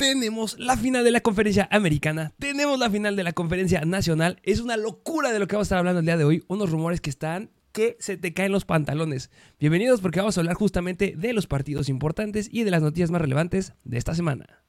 tenemos la final de la conferencia americana, tenemos la final de la conferencia nacional. Es una locura de lo que vamos a estar hablando el día de hoy. Unos rumores que están que se te caen los pantalones. Bienvenidos porque vamos a hablar justamente de los partidos importantes y de las noticias más relevantes de esta semana.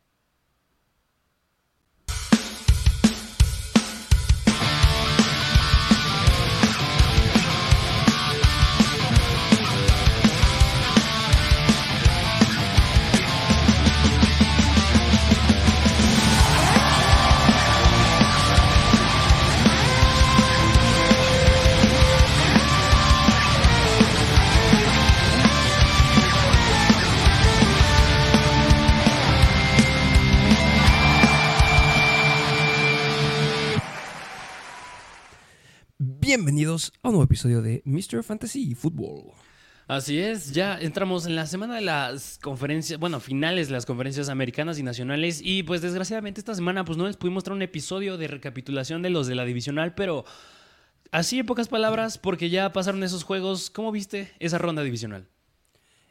Bienvenidos a un nuevo episodio de Mr. Fantasy Football. Así es, ya entramos en la semana de las conferencias, bueno, finales de las conferencias americanas y nacionales y pues desgraciadamente esta semana pues no les pudimos traer un episodio de recapitulación de los de la divisional, pero así en pocas palabras, porque ya pasaron esos juegos, ¿cómo viste esa ronda divisional?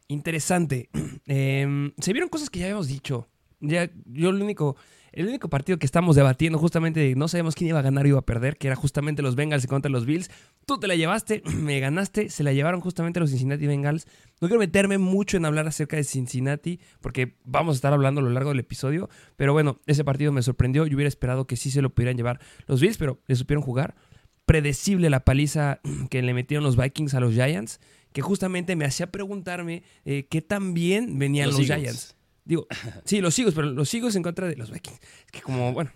Interesante. Em, se vieron cosas que ya habíamos dicho. Ya, yo lo único el único partido que estamos debatiendo justamente no sabemos quién iba a ganar o iba a perder, que era justamente los Bengals contra los Bills. Tú te la llevaste, me ganaste, se la llevaron justamente los Cincinnati Bengals. No quiero meterme mucho en hablar acerca de Cincinnati, porque vamos a estar hablando a lo largo del episodio. Pero bueno, ese partido me sorprendió. Yo hubiera esperado que sí se lo pudieran llevar los Bills, pero le supieron jugar. Predecible la paliza que le metieron los Vikings a los Giants, que justamente me hacía preguntarme eh, qué tan bien venían los, Giants. Digo, sí, los sigo, pero los sigo en contra de los Vikings. Es que como, bueno,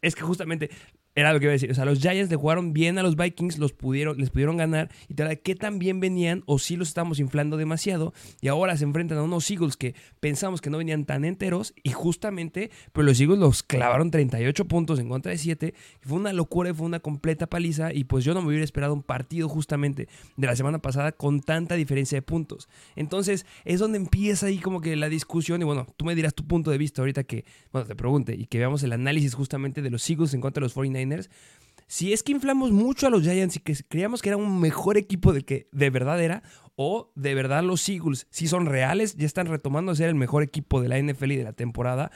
es que justamente era lo que iba a decir. O sea, los Giants le jugaron bien a los Vikings, los pudieron, les pudieron ganar. Y tal, ¿qué tan bien venían? O si los estamos inflando demasiado. Y ahora se enfrentan a unos Eagles que pensamos que no venían tan enteros. Y justamente, pues los Eagles los clavaron 38 puntos en contra de 7. Fue una locura y fue una completa paliza. Y pues yo no me hubiera esperado un partido justamente de la semana pasada con tanta diferencia de puntos. Entonces, es donde empieza ahí como que la discusión. Y bueno, tú me dirás tu punto de vista ahorita que, bueno, te pregunte y que veamos el análisis justamente de los Eagles en contra de los 49 si es que inflamos mucho a los Giants y que creíamos que era un mejor equipo del que de verdad era, o de verdad los Eagles, si son reales, ya están retomando a ser el mejor equipo de la NFL y de la temporada,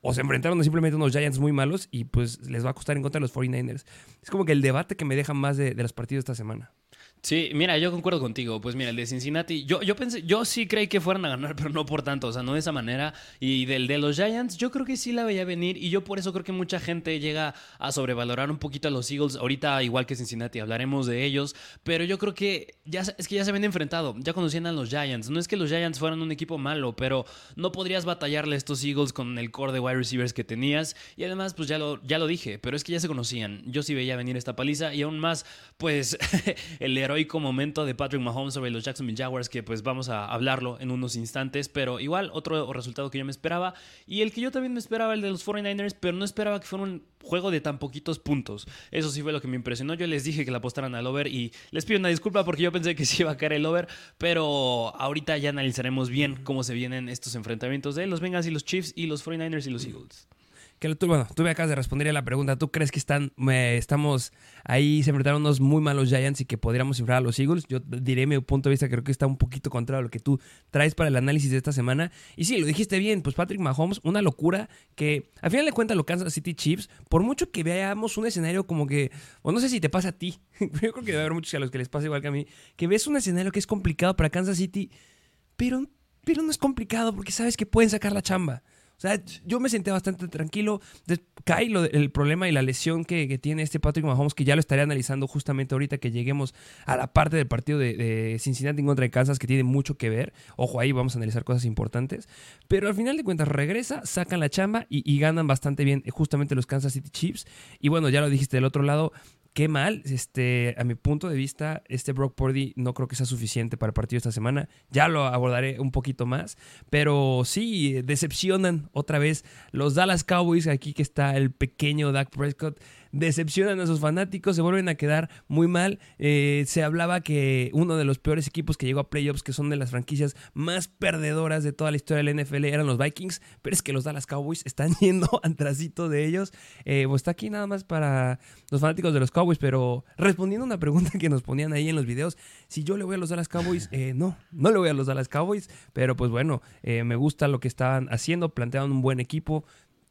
o se enfrentaron simplemente a unos Giants muy malos y pues les va a costar en contra de los 49ers. Es como que el debate que me deja más de, de los partidos esta semana. Sí, mira, yo concuerdo contigo. Pues mira, el de Cincinnati, yo, yo pensé, yo sí creí que fueran a ganar, pero no por tanto, o sea, no de esa manera. Y del de los Giants, yo creo que sí la veía venir y yo por eso creo que mucha gente llega a sobrevalorar un poquito a los Eagles. Ahorita, igual que Cincinnati, hablaremos de ellos, pero yo creo que ya es que ya se habían enfrentado, ya conocían a los Giants. No es que los Giants fueran un equipo malo, pero no podrías batallarle a estos Eagles con el core de wide receivers que tenías. Y además, pues ya lo, ya lo dije, pero es que ya se conocían. Yo sí veía venir esta paliza y aún más, pues el héroe heroico momento de Patrick Mahomes sobre los Jacksonville Jaguars, que pues vamos a hablarlo en unos instantes, pero igual otro resultado que yo me esperaba y el que yo también me esperaba, el de los 49ers, pero no esperaba que fuera un juego de tan poquitos puntos. Eso sí fue lo que me impresionó. Yo les dije que la apostaran al over y les pido una disculpa porque yo pensé que sí iba a caer el over, pero ahorita ya analizaremos bien cómo se vienen estos enfrentamientos de los Bengals y los Chiefs y los 49ers y los Eagles que tú, bueno, tú me acabas de responder a la pregunta. ¿Tú crees que están, estamos ahí, se enfrentaron unos muy malos Giants y que podríamos inflar a los Eagles? Yo diré mi punto de vista, creo que está un poquito contrario a lo que tú traes para el análisis de esta semana. Y sí, lo dijiste bien, pues Patrick Mahomes, una locura que al final de cuentas lo Kansas City Chiefs, por mucho que veamos un escenario como que, o no sé si te pasa a ti, yo creo que debe haber muchos a los que les pasa igual que a mí, que ves un escenario que es complicado para Kansas City, pero, pero no es complicado porque sabes que pueden sacar la chamba. O sea, yo me senté bastante tranquilo. Cae el problema y la lesión que, tiene este Patrick Mahomes, que ya lo estaré analizando justamente ahorita que lleguemos a la parte del partido de, Cincinnati en contra de Kansas, que tiene mucho que ver. Ojo, ahí vamos a analizar cosas importantes. Pero al final de cuentas regresa, sacan la chamba y, y ganan bastante bien justamente los Kansas City Chiefs. Y bueno, ya lo dijiste del otro lado, qué mal. Este, a mi punto de vista, este Brock Purdy no creo que sea suficiente para el partido esta semana. Ya lo abordaré un poquito más. Pero sí, decepcionan otra vez los Dallas Cowboys. Aquí que está el pequeño Dak Prescott decepcionan a sus fanáticos, se vuelven a quedar muy mal. Eh, se hablaba que uno de los peores equipos que llegó a playoffs, que son de las franquicias más perdedoras de toda la historia de la NFL, eran los Vikings, pero es que los Dallas Cowboys están yendo atrasito de ellos. Eh, pues está aquí nada más para los fanáticos de los Cowboys, pero respondiendo a una pregunta que nos ponían ahí en los videos, si yo le voy a los Dallas Cowboys, eh, no, no le voy a los Dallas Cowboys, pero pues bueno, me gusta lo que estaban haciendo, planteaban un buen equipo,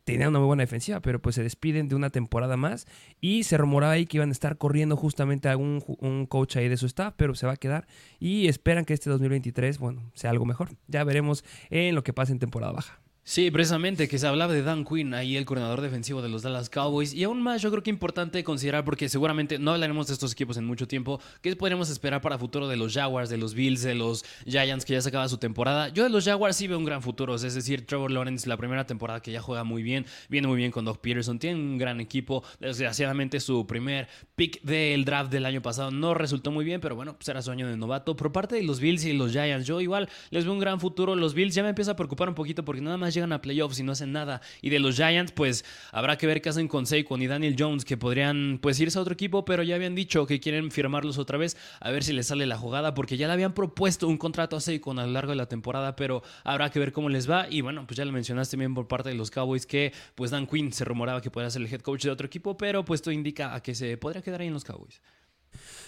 tenía una muy buena defensiva, pero pues se despiden de una temporada más y se rumoraba ahí que iban a estar corriendo justamente a un, un coach ahí de su staff, pero se va a quedar y esperan que este 2023, bueno, sea algo mejor. Ya veremos en lo que pasa en temporada baja. Sí, precisamente, que se hablaba de Dan Quinn, ahí el coordinador defensivo de los Dallas Cowboys. Y aún más, yo creo que importante considerar, porque seguramente no hablaremos de estos equipos en mucho tiempo, ¿qué podríamos esperar para futuro de los Jaguars, de los Bills, de los Giants que ya se acaba su temporada? Yo de los Jaguars sí veo un gran futuro, es decir, Trevor Lawrence, la primera temporada que ya juega muy bien, viene muy bien con Doug Peterson, tiene un gran equipo. Desgraciadamente, su primer pick del draft del año pasado no resultó muy bien, pero bueno, será pues su año de novato. Por parte de los Bills y los Giants, yo igual les veo un gran futuro. Los Bills ya me empieza a preocupar un poquito porque nada más llegan a playoffs y no hacen nada. Y de los Giants, pues habrá que ver qué hacen con Saquon y Daniel Jones, que podrían pues irse a otro equipo, pero ya habían dicho que quieren firmarlos otra vez, a ver si les sale la jugada, porque ya le habían propuesto un contrato a Saquon a lo largo de la temporada, pero habrá que ver cómo les va. Y bueno, pues ya lo mencionaste bien por parte de los Cowboys que pues Dan Quinn se rumoraba que podría ser el head coach de otro equipo, pero pues esto indica a que se podría quedar ahí en los Cowboys.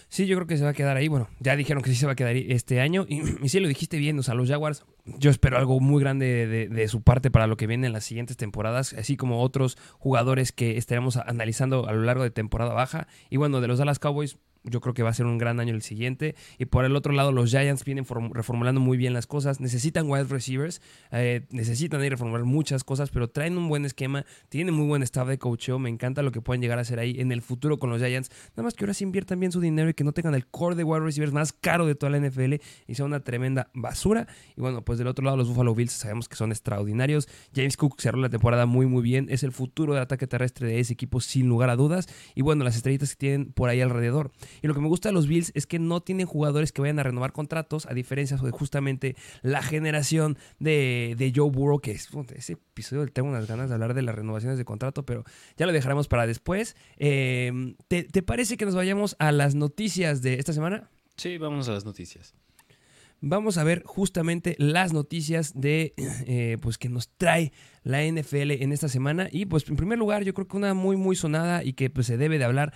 Sí, yo creo que se va a quedar ahí. Bueno, ya dijeron que sí se va a quedar ahí este año. Y, y sí, lo dijiste bien. O sea, los Jaguars, yo espero algo muy grande de, su parte para lo que viene en las siguientes temporadas, así como otros jugadores que estaremos analizando a lo largo de temporada baja. Y bueno, de los Dallas Cowboys, yo creo que va a ser un gran año el siguiente. Y por el otro lado, los Giants vienen reformulando muy bien las cosas. Necesitan wide receivers, eh, necesitan ir reformular muchas cosas, pero traen un buen esquema, tienen muy buen staff de coacheo. Me encanta lo que pueden llegar a hacer ahí en el futuro con los Giants. Nada más que ahora sí inviertan bien su dinero y que no tengan el core de wide receivers más caro de toda la NFL y sea una tremenda basura. Y bueno, pues del otro lado, los Buffalo Bills sabemos que son extraordinarios. James Cook cerró la temporada muy, muy bien. Es el futuro del ataque terrestre de ese equipo, sin lugar a dudas. Y bueno, las estrellitas que tienen por ahí alrededor. Y lo que me gusta de los Bills es que no tienen jugadores que vayan a renovar contratos, a diferencia de justamente la generación de, de Joe Burrow, que es ese episodio tengo unas ganas de hablar de las renovaciones de contrato, pero ya lo dejaremos para después. Eh, ¿te, ¿Te parece que nos vayamos a las noticias de esta semana? Sí, vamos a las noticias vamos a ver justamente las noticias de eh, pues que nos trae la NFL en esta semana y pues en primer lugar yo creo que una muy muy sonada y que pues se debe de hablar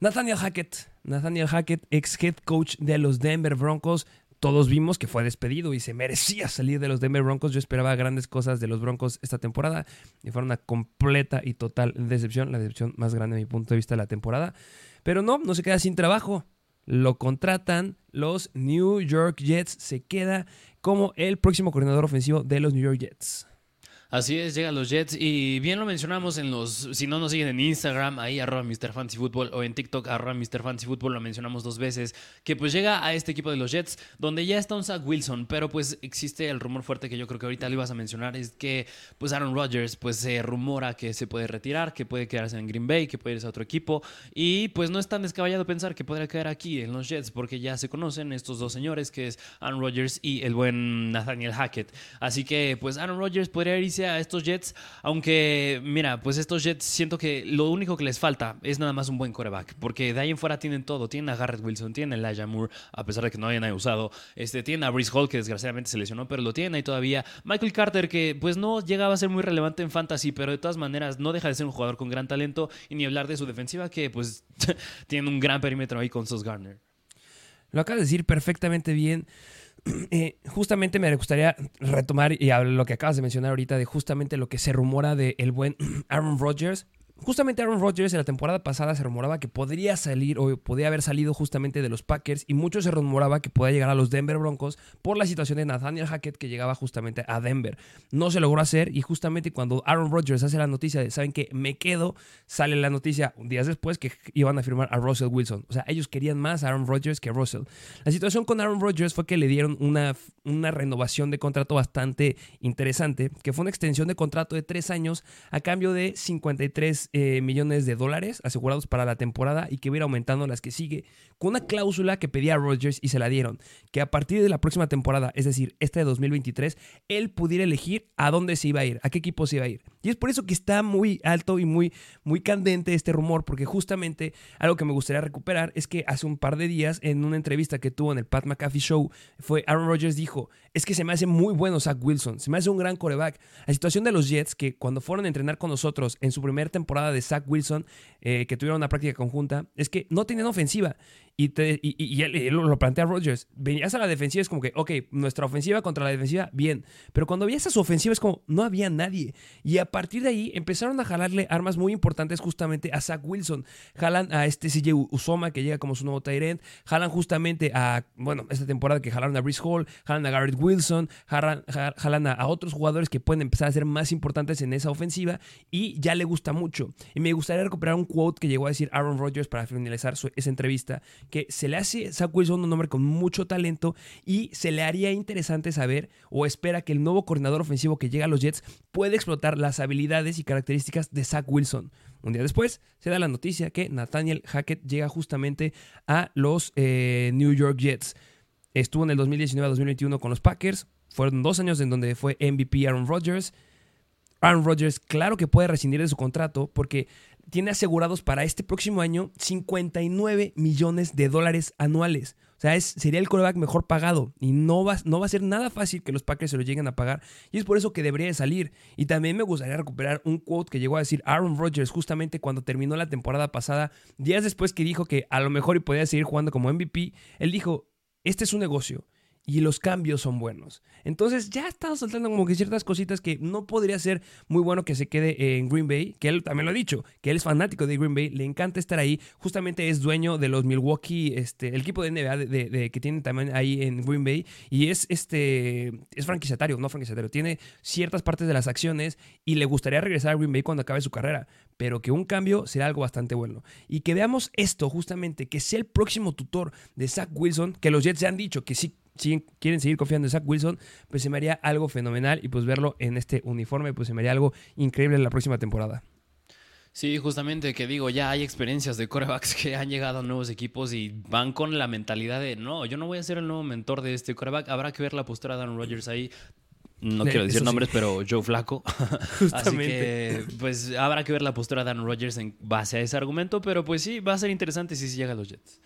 Nathaniel Hackett Nathaniel Hackett ex head coach de los Denver Broncos todos vimos que fue despedido y se merecía salir de los Denver Broncos. Yo esperaba grandes cosas de los Broncos esta temporada y fue una completa y total decepción, la decepción más grande de mi punto de vista de la temporada. Pero no, no se queda sin trabajo lo contratan los New York Jets, se queda como el próximo coordinador ofensivo de los New York Jets. Así es, llegan los Jets y bien lo mencionamos en los, si no nos siguen en Instagram, ahí arroba Mr. Fancy Football o en TikTok arroba Mr. Fancy Football, lo mencionamos dos veces, que pues llega a este equipo de los Jets donde ya está un Zach Wilson, pero pues existe el rumor fuerte que yo creo que ahorita lo ibas a mencionar, es que pues Aaron Rodgers pues se rumora que se puede retirar, que puede quedarse en Green Bay, que puede irse a otro equipo y pues no es tan descabellado pensar que podría quedar aquí en los Jets porque ya se conocen estos dos señores que es Aaron Rodgers y el buen Nathaniel Hackett. Así que pues Aaron Rodgers podría irse a estos Jets, aunque mira, pues estos Jets siento que lo único que les falta es nada más un buen coreback, porque de ahí en fuera tienen todo, tienen a Garrett Wilson, tienen a Elijah Moore, a pesar de que no hayan usado, este, tienen a Brice Hall, que desgraciadamente se lesionó, pero lo tienen ahí todavía, Michael Carter, que pues no llegaba a ser muy relevante en fantasy, pero de todas maneras no deja de ser un jugador con gran talento, y ni hablar de su defensiva, que pues tiene un gran perímetro ahí con Sos Garner. Lo acabas de decir perfectamente bien. Eh, justamente me gustaría retomar y hablar lo que acabas de mencionar ahorita de justamente lo que se rumora de el buen Aaron Rodgers. Justamente Aaron Rodgers en la temporada pasada se rumoraba que podría salir o podría haber salido justamente de los Packers y mucho se rumoraba que podía llegar a los Denver Broncos por la situación de Nathaniel Hackett que llegaba justamente a Denver. No se logró hacer y justamente cuando Aaron Rodgers hace la noticia de saben que me quedo, sale la noticia días después que iban a firmar a Russell Wilson. O sea, ellos querían más a Aaron Rodgers que a Russell. La situación con Aaron Rodgers fue que le dieron una, una renovación de contrato bastante interesante, que fue una extensión de contrato de tres años a cambio de 53 eh, millones de dólares asegurados para la temporada y que iba aumentando las que sigue, con una cláusula que pedía a Rodgers y se la dieron, que a partir de la próxima temporada, es decir, esta de 2023, él pudiera elegir a dónde se iba a ir, a qué equipo se iba a ir. Y es por eso que está muy alto y muy, muy candente este rumor, porque justamente algo que me gustaría recuperar es que hace un par de días, en una entrevista que tuvo en el Pat McAfee Show, fue Aaron Rodgers dijo, es que se me hace muy bueno Zach Wilson, se me hace un gran coreback. La situación de los Jets, que cuando fueron a entrenar con nosotros en su primera temporada de Zach Wilson, eh, que tuvieron una práctica conjunta, es que no tenían ofensiva. Y, te, y, y él, lo plantea Rodgers. Venías a la defensiva, es como que, ok, nuestra ofensiva contra la defensiva, bien. Pero cuando veías a su ofensiva, es como, no había nadie. Y a partir de ahí empezaron a jalarle armas muy importantes justamente a Zach Wilson. Jalan a este CJ Usoma, que llega como su nuevo Tyrant. Jalan justamente a, bueno, esta temporada que jalaron a Brice Hall. Jalan a Garrett Wilson. Jalan, jalan a, otros jugadores que pueden empezar a ser más importantes en esa ofensiva. Y ya le gusta mucho. Y me gustaría recuperar un quote que llegó a decir Aaron Rodgers para finalizar esa entrevista que se le hace Zach Wilson un hombre con mucho talento y se le haría interesante saber o espera que el nuevo coordinador ofensivo que llega a los Jets pueda explotar las habilidades y características de Zach Wilson. Un día después se da la noticia que Nathaniel Hackett llega justamente a los eh, New York Jets. Estuvo en el 2019-2021 con los Packers. Fueron dos años en donde fue MVP Aaron Rodgers. Aaron Rodgers, claro que puede rescindir de su contrato porque tiene asegurados para este próximo año 59 millones de dólares anuales. O sea, es, sería el coreback mejor pagado y no va, no va a ser nada fácil que los Packers se lo lleguen a pagar. Y es por eso que debería de salir. Y también me gustaría recuperar un quote que llegó a decir Aaron Rodgers justamente cuando terminó la temporada pasada, días después que dijo que a lo mejor y podía seguir jugando como MVP. Él dijo, este es un negocio y los cambios son buenos. Entonces ya está soltando como que ciertas cositas que no podría ser muy bueno que se quede en Green Bay, que él también lo ha dicho, que él es fanático de Green Bay, le encanta estar ahí, justamente es dueño de los Milwaukee, este, el equipo de NBA de, que tienen también ahí en Green Bay y es este es franquiciatario, no franquiciatario, tiene ciertas partes de las acciones y le gustaría regresar a Green Bay cuando acabe su carrera, pero que un cambio será algo bastante bueno. Y que veamos esto justamente, que sea el próximo tutor de Zach Wilson, que los Jets se han dicho que sí si quieren seguir confiando en Zach Wilson, pues se me haría algo fenomenal y pues verlo en este uniforme, pues se me haría algo increíble en la próxima temporada. Sí, justamente que digo, ya hay experiencias de corebacks que han llegado a nuevos equipos y van con la mentalidad de, no, yo no voy a ser el nuevo mentor de este coreback, habrá que ver la postura de Aaron Rodgers ahí. No quiero decir nombres, pero Joe Flaco. Así que, pues, habrá que ver la postura de Aaron Rodgers en base a ese argumento, pero pues sí, va a ser interesante si se llega a los Jets.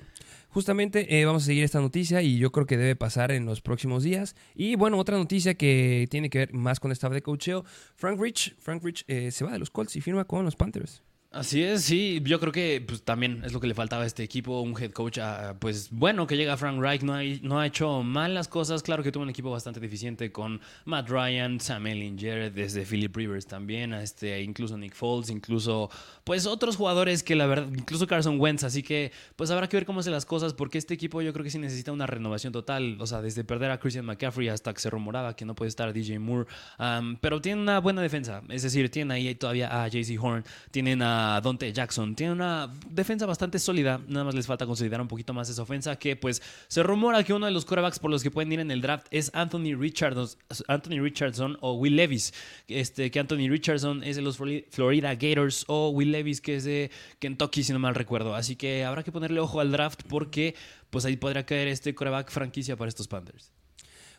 Justamente eh, vamos a seguir esta noticia y yo creo que debe pasar en los próximos días. Y bueno, otra noticia que tiene que ver más con esta de coacheo. Frank Rich, Frank Rich eh, se va de los Colts y firma con los Panthers. Así es, sí, yo creo que pues, también es lo que le faltaba a este equipo, un head coach, ah, pues bueno, que llega Frank Reich, no, no ha hecho mal las cosas, claro que tuvo un equipo bastante deficiente con Matt Ryan, Sam Ellinger, desde Philip Rivers también, este, incluso Nick Foles, incluso pues otros jugadores que la verdad, incluso Carson Wentz, así que pues habrá que ver cómo hacen las cosas, porque este equipo yo creo que sí necesita una renovación total, o sea, desde perder a Christian McCaffrey hasta que se rumoraba que no puede estar DJ Moore, pero tiene una buena defensa, es decir, tienen ahí todavía a JC Horn, tienen a Dante Jackson. Tiene una defensa bastante sólida. Nada más les falta consolidar un poquito más esa ofensa. Que pues se rumora que uno de los corebacks por los que pueden ir en el draft es Anthony Richardson, Anthony Richardson o Will Levis. Este, que Anthony Richardson es de los Florida Gators o Will Levis que es de Kentucky, si no mal recuerdo. Así que habrá que ponerle ojo al draft porque pues ahí podrá caer este coreback franquicia para estos Panthers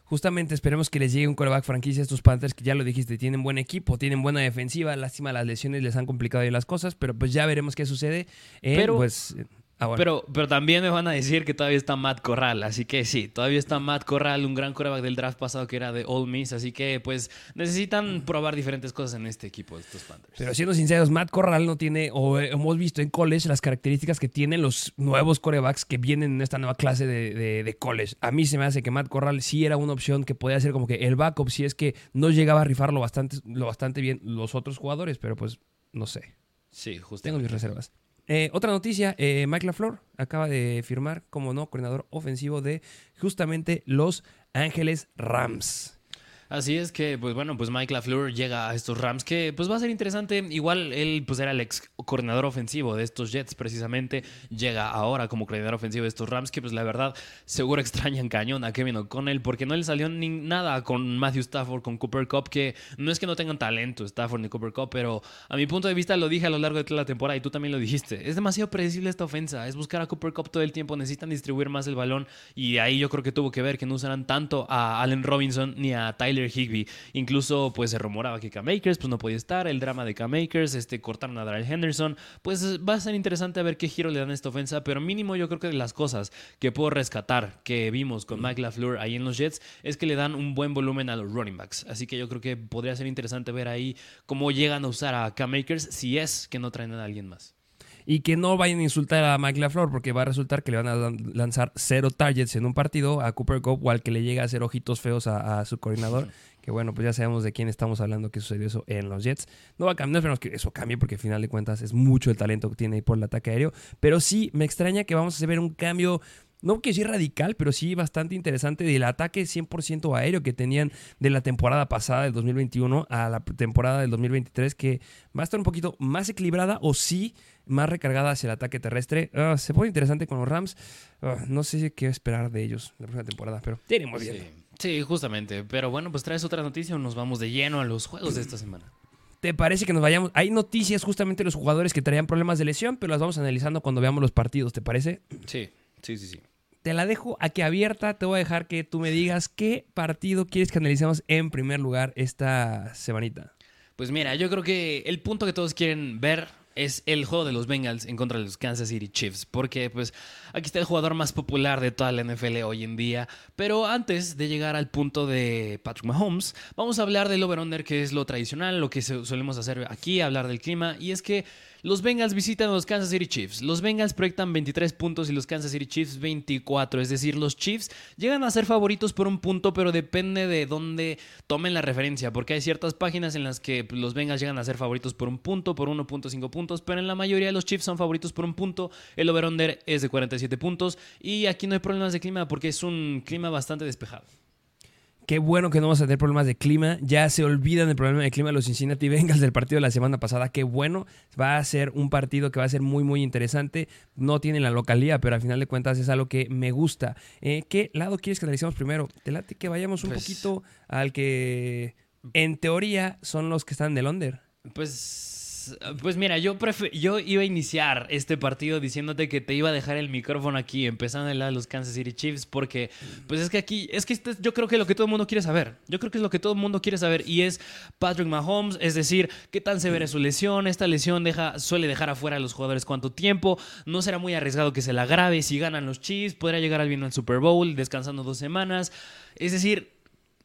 justamente esperemos que les llegue un coreback franquicia a estos Panthers, que ya lo dijiste, tienen buen equipo, tienen buena defensiva, lástima las lesiones les han complicado ahí las cosas, pero pues ya veremos qué sucede. pero, pues, Ah, pero, pero también me van a decir que todavía está Matt Corral, así que sí, todavía está Matt Corral, un gran coreback del draft pasado que era de All Miss, así que pues necesitan probar diferentes cosas en este equipo de estos Panthers. Pero siendo sinceros, Matt Corral no tiene, o hemos visto en college, las características que tienen los nuevos corebacks que vienen en esta nueva clase de, de, college. A mí se me hace que Matt Corral sí era una opción que podía ser como que el backup si es que no llegaba a rifarlo bastante, lo bastante bien los otros jugadores, pero pues no sé. Sí, justo. Tengo mis reservas. Eh, otra noticia, eh, Mike LaFleur acaba de firmar como no coordinador ofensivo de justamente Los Ángeles Rams. Así es que, pues bueno, pues Mike LaFleur llega a estos Rams que pues va a ser interesante. Igual él pues era el ex coordinador ofensivo de estos Jets precisamente. Llega ahora como coordinador ofensivo de estos Rams que pues la verdad seguro extrañan cañón a Kevin O'Connell porque no le salió ni nada con Matthew Stafford, con Cooper Cup, que no es que no tengan talento Stafford ni Cooper Cup, pero a mi punto de vista lo dije a lo largo de toda la temporada y tú también lo dijiste. Es demasiado predecible esta ofensa. Es buscar a Cooper Cup todo el tiempo. Necesitan distribuir más el balón y ahí yo creo que tuvo que ver que no usaran tanto a Allen Robinson ni a Tyler Higby. Incluso pues se rumoraba que K-Makers pues no podía estar, el drama de K-Makers, este, cortaron a Darrell Henderson. Pues va a ser interesante a ver qué giro le dan a esta ofensa, pero mínimo yo creo que de las cosas que puedo rescatar que vimos con Mike LaFleur ahí en los Jets es que le dan un buen volumen a los running backs. Así que yo creo que podría ser interesante ver ahí cómo llegan a usar a K-Makers si es que no traen a alguien más. Y que no vayan a insultar a Mike LaFleur porque va a resultar que le van a lanzar cero targets en un partido a Cooper Cup o al que le llega a hacer ojitos feos a, su coordinador. Que bueno, pues ya sabemos de quién estamos hablando que sucedió eso en los Jets. No va a cambiar, no esperamos que eso cambie porque al final de cuentas es mucho el talento que tiene ahí por el ataque aéreo. Pero sí, me extraña que vamos a ver un cambio no que sí radical, pero sí bastante interesante del ataque 100% aéreo que tenían de la temporada pasada del 2021 a la temporada del 2023, que va a estar un poquito más equilibrada o sí más recargada hacia el ataque terrestre. Ah, se pone interesante con los Rams. Ah, no sé qué esperar de ellos la próxima temporada, pero tenemos bien. Sí. justamente. Pero bueno, pues traes otra noticia o nos vamos de lleno a los juegos de esta semana. ¿Te parece que nos vayamos? Hay noticias justamente de los jugadores que traían problemas de lesión, pero las vamos analizando cuando veamos los partidos, ¿te parece? Sí, sí, sí, sí te la dejo aquí abierta. Te voy a dejar que tú me digas qué partido quieres que analicemos en primer lugar esta semanita. Pues mira, yo creo que el punto que todos quieren ver es el juego de los Bengals en contra de los Kansas City Chiefs, porque pues aquí está el jugador más popular de toda la NFL hoy en día, pero antes de llegar al punto de Patrick Mahomes, vamos a hablar del over-under, que es lo tradicional, lo que solemos hacer aquí, hablar del clima, y es que los Bengals visitan a los Kansas City Chiefs. Los Bengals proyectan 23 puntos y los Kansas City Chiefs 24. Es decir, los Chiefs llegan a ser favoritos por un punto, pero depende de dónde tomen la referencia. Porque hay ciertas páginas en las que los Bengals llegan a ser favoritos por un punto, por 1.5 puntos. Pero en la mayoría de los Chiefs son favoritos por un punto. El over-under es de 47 puntos. Y aquí no hay problemas de clima porque es un clima bastante despejado. Qué bueno que no vamos a tener problemas de clima. Ya se olvidan del problema de clima los Cincinnati Bengals del partido de la semana pasada. Qué bueno. Va a ser un partido que va a ser muy, muy interesante. No tiene la localidad, pero al final de cuentas es algo que me gusta. Eh, ¿Qué lado quieres que analicemos primero? Te late que vayamos un pues poquito al que en teoría son los que están en el under. Pues pues, mira, yo, iba a iniciar este partido diciéndote que te iba a dejar el micrófono aquí, empezando en la de los Kansas City Chiefs, porque pues es que aquí, es que este, yo creo que lo que todo el mundo quiere saber, yo creo que es lo que todo el mundo quiere saber y es Patrick Mahomes, es decir, qué tan severa es su lesión, esta lesión deja, suele dejar afuera a los jugadores cuánto tiempo, no será muy arriesgado que se la grave, si ganan los Chiefs, podría llegar al vino al Super Bowl descansando dos semanas, es decir,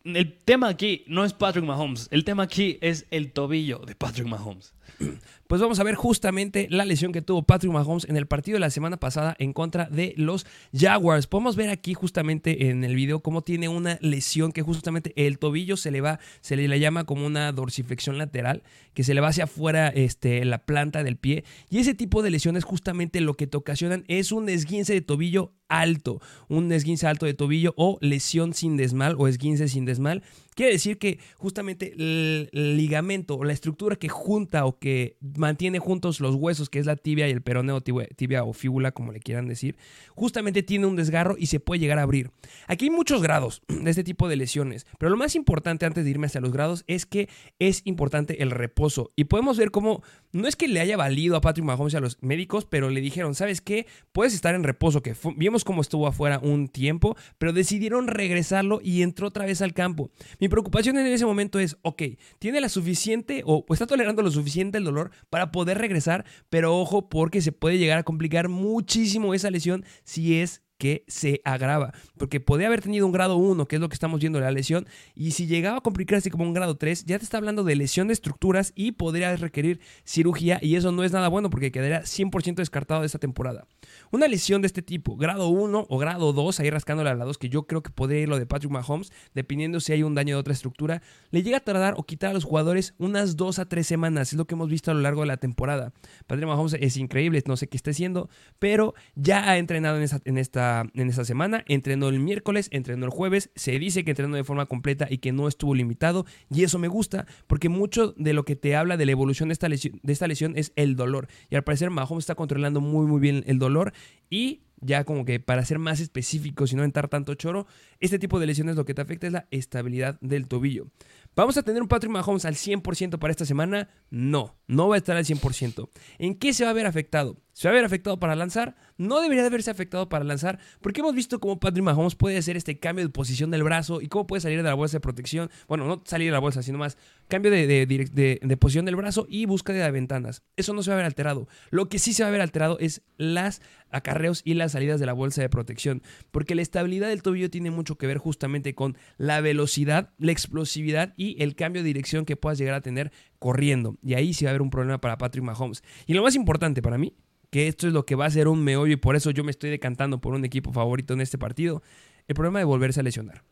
el tema aquí no es Patrick Mahomes, el tema aquí es el tobillo de Patrick Mahomes. Pues vamos a ver justamente la lesión que tuvo Patrick Mahomes en el partido de la semana pasada en contra de los Jaguars. Podemos ver aquí justamente en el video cómo tiene una lesión que justamente el tobillo se le va, se le, llama como una dorsiflexión lateral, que se le va hacia afuera este, la planta del pie. Y ese tipo de lesiones justamente lo que te ocasionan es un esguince de tobillo alto, un esguince alto de tobillo o lesión sin desmal o esguince sin desmal. Quiere decir que justamente el ligamento o la estructura que junta o que mantiene juntos los huesos, que es la tibia y el peroneo, tibia, o fíbula, como le quieran decir, justamente tiene un desgarro y se puede llegar a abrir. Aquí hay muchos grados de este tipo de lesiones, pero lo más importante antes de irme hacia los grados es que es importante el reposo. Y podemos ver cómo no es que le haya valido a Patrick Mahomes y a los médicos, pero le dijeron, ¿sabes qué? Puedes estar en reposo, que vimos cómo estuvo afuera un tiempo, pero decidieron regresarlo y entró otra vez al campo. Mi preocupación en ese momento es, ok, tiene la suficiente o está tolerando lo suficiente el dolor para poder regresar, pero ojo porque se puede llegar a complicar muchísimo esa lesión si es que se agrava, porque podría haber tenido un grado 1, que es lo que estamos viendo la lesión, y si llegaba a complicarse como un grado 3, ya te está hablando de lesión de estructuras y podría requerir cirugía, y eso no es nada bueno porque quedaría 100% descartado de esta temporada. Una lesión de este tipo, grado 1 o grado 2, ahí rascándole a la 2, que yo creo que podría ir lo de Patrick Mahomes, dependiendo si hay un daño de otra estructura, le llega a tardar o quitar a los jugadores unas 2 a 3 semanas, es lo que hemos visto a lo largo de la temporada. Patrick Mahomes es increíble, no sé qué está haciendo, pero ya ha entrenado en, en esta en esta semana. Entrenó el miércoles, entrenó el jueves. Se dice que entrenó de forma completa y que no estuvo limitado. Y eso me gusta porque mucho de lo que te habla de la evolución de esta lesión, de esta lesión es el dolor. Y al parecer Mahomes está controlando muy muy bien el dolor. Y ya como que para ser más específico y no entrar tanto choro, este tipo de lesiones lo que te afecta es la estabilidad del tobillo. ¿Vamos a tener un Patrick Mahomes al 100% para esta semana? No, no va a estar al 100%. ¿En qué se va a ver afectado? ¿Se va a ver afectado para lanzar? No debería de haberse afectado para lanzar, porque hemos visto cómo Patrick Mahomes puede hacer este cambio de posición del brazo y cómo puede salir de la bolsa de protección. Bueno, no salir de la bolsa, sino más cambio de, de, posición del brazo y búsqueda de ventanas. Eso no se va a ver alterado. Lo que sí se va a ver alterado es las acarreos y las salidas de la bolsa de protección, porque la estabilidad del tobillo tiene mucho que ver justamente con la velocidad, la explosividad y el cambio de dirección que puedas llegar a tener corriendo. Y ahí sí va a haber un problema para Patrick Mahomes. Y lo más importante para mí que esto es lo que va a ser un meollo y por eso yo me estoy decantando por un equipo favorito en este partido. El problema de volverse a lesionar.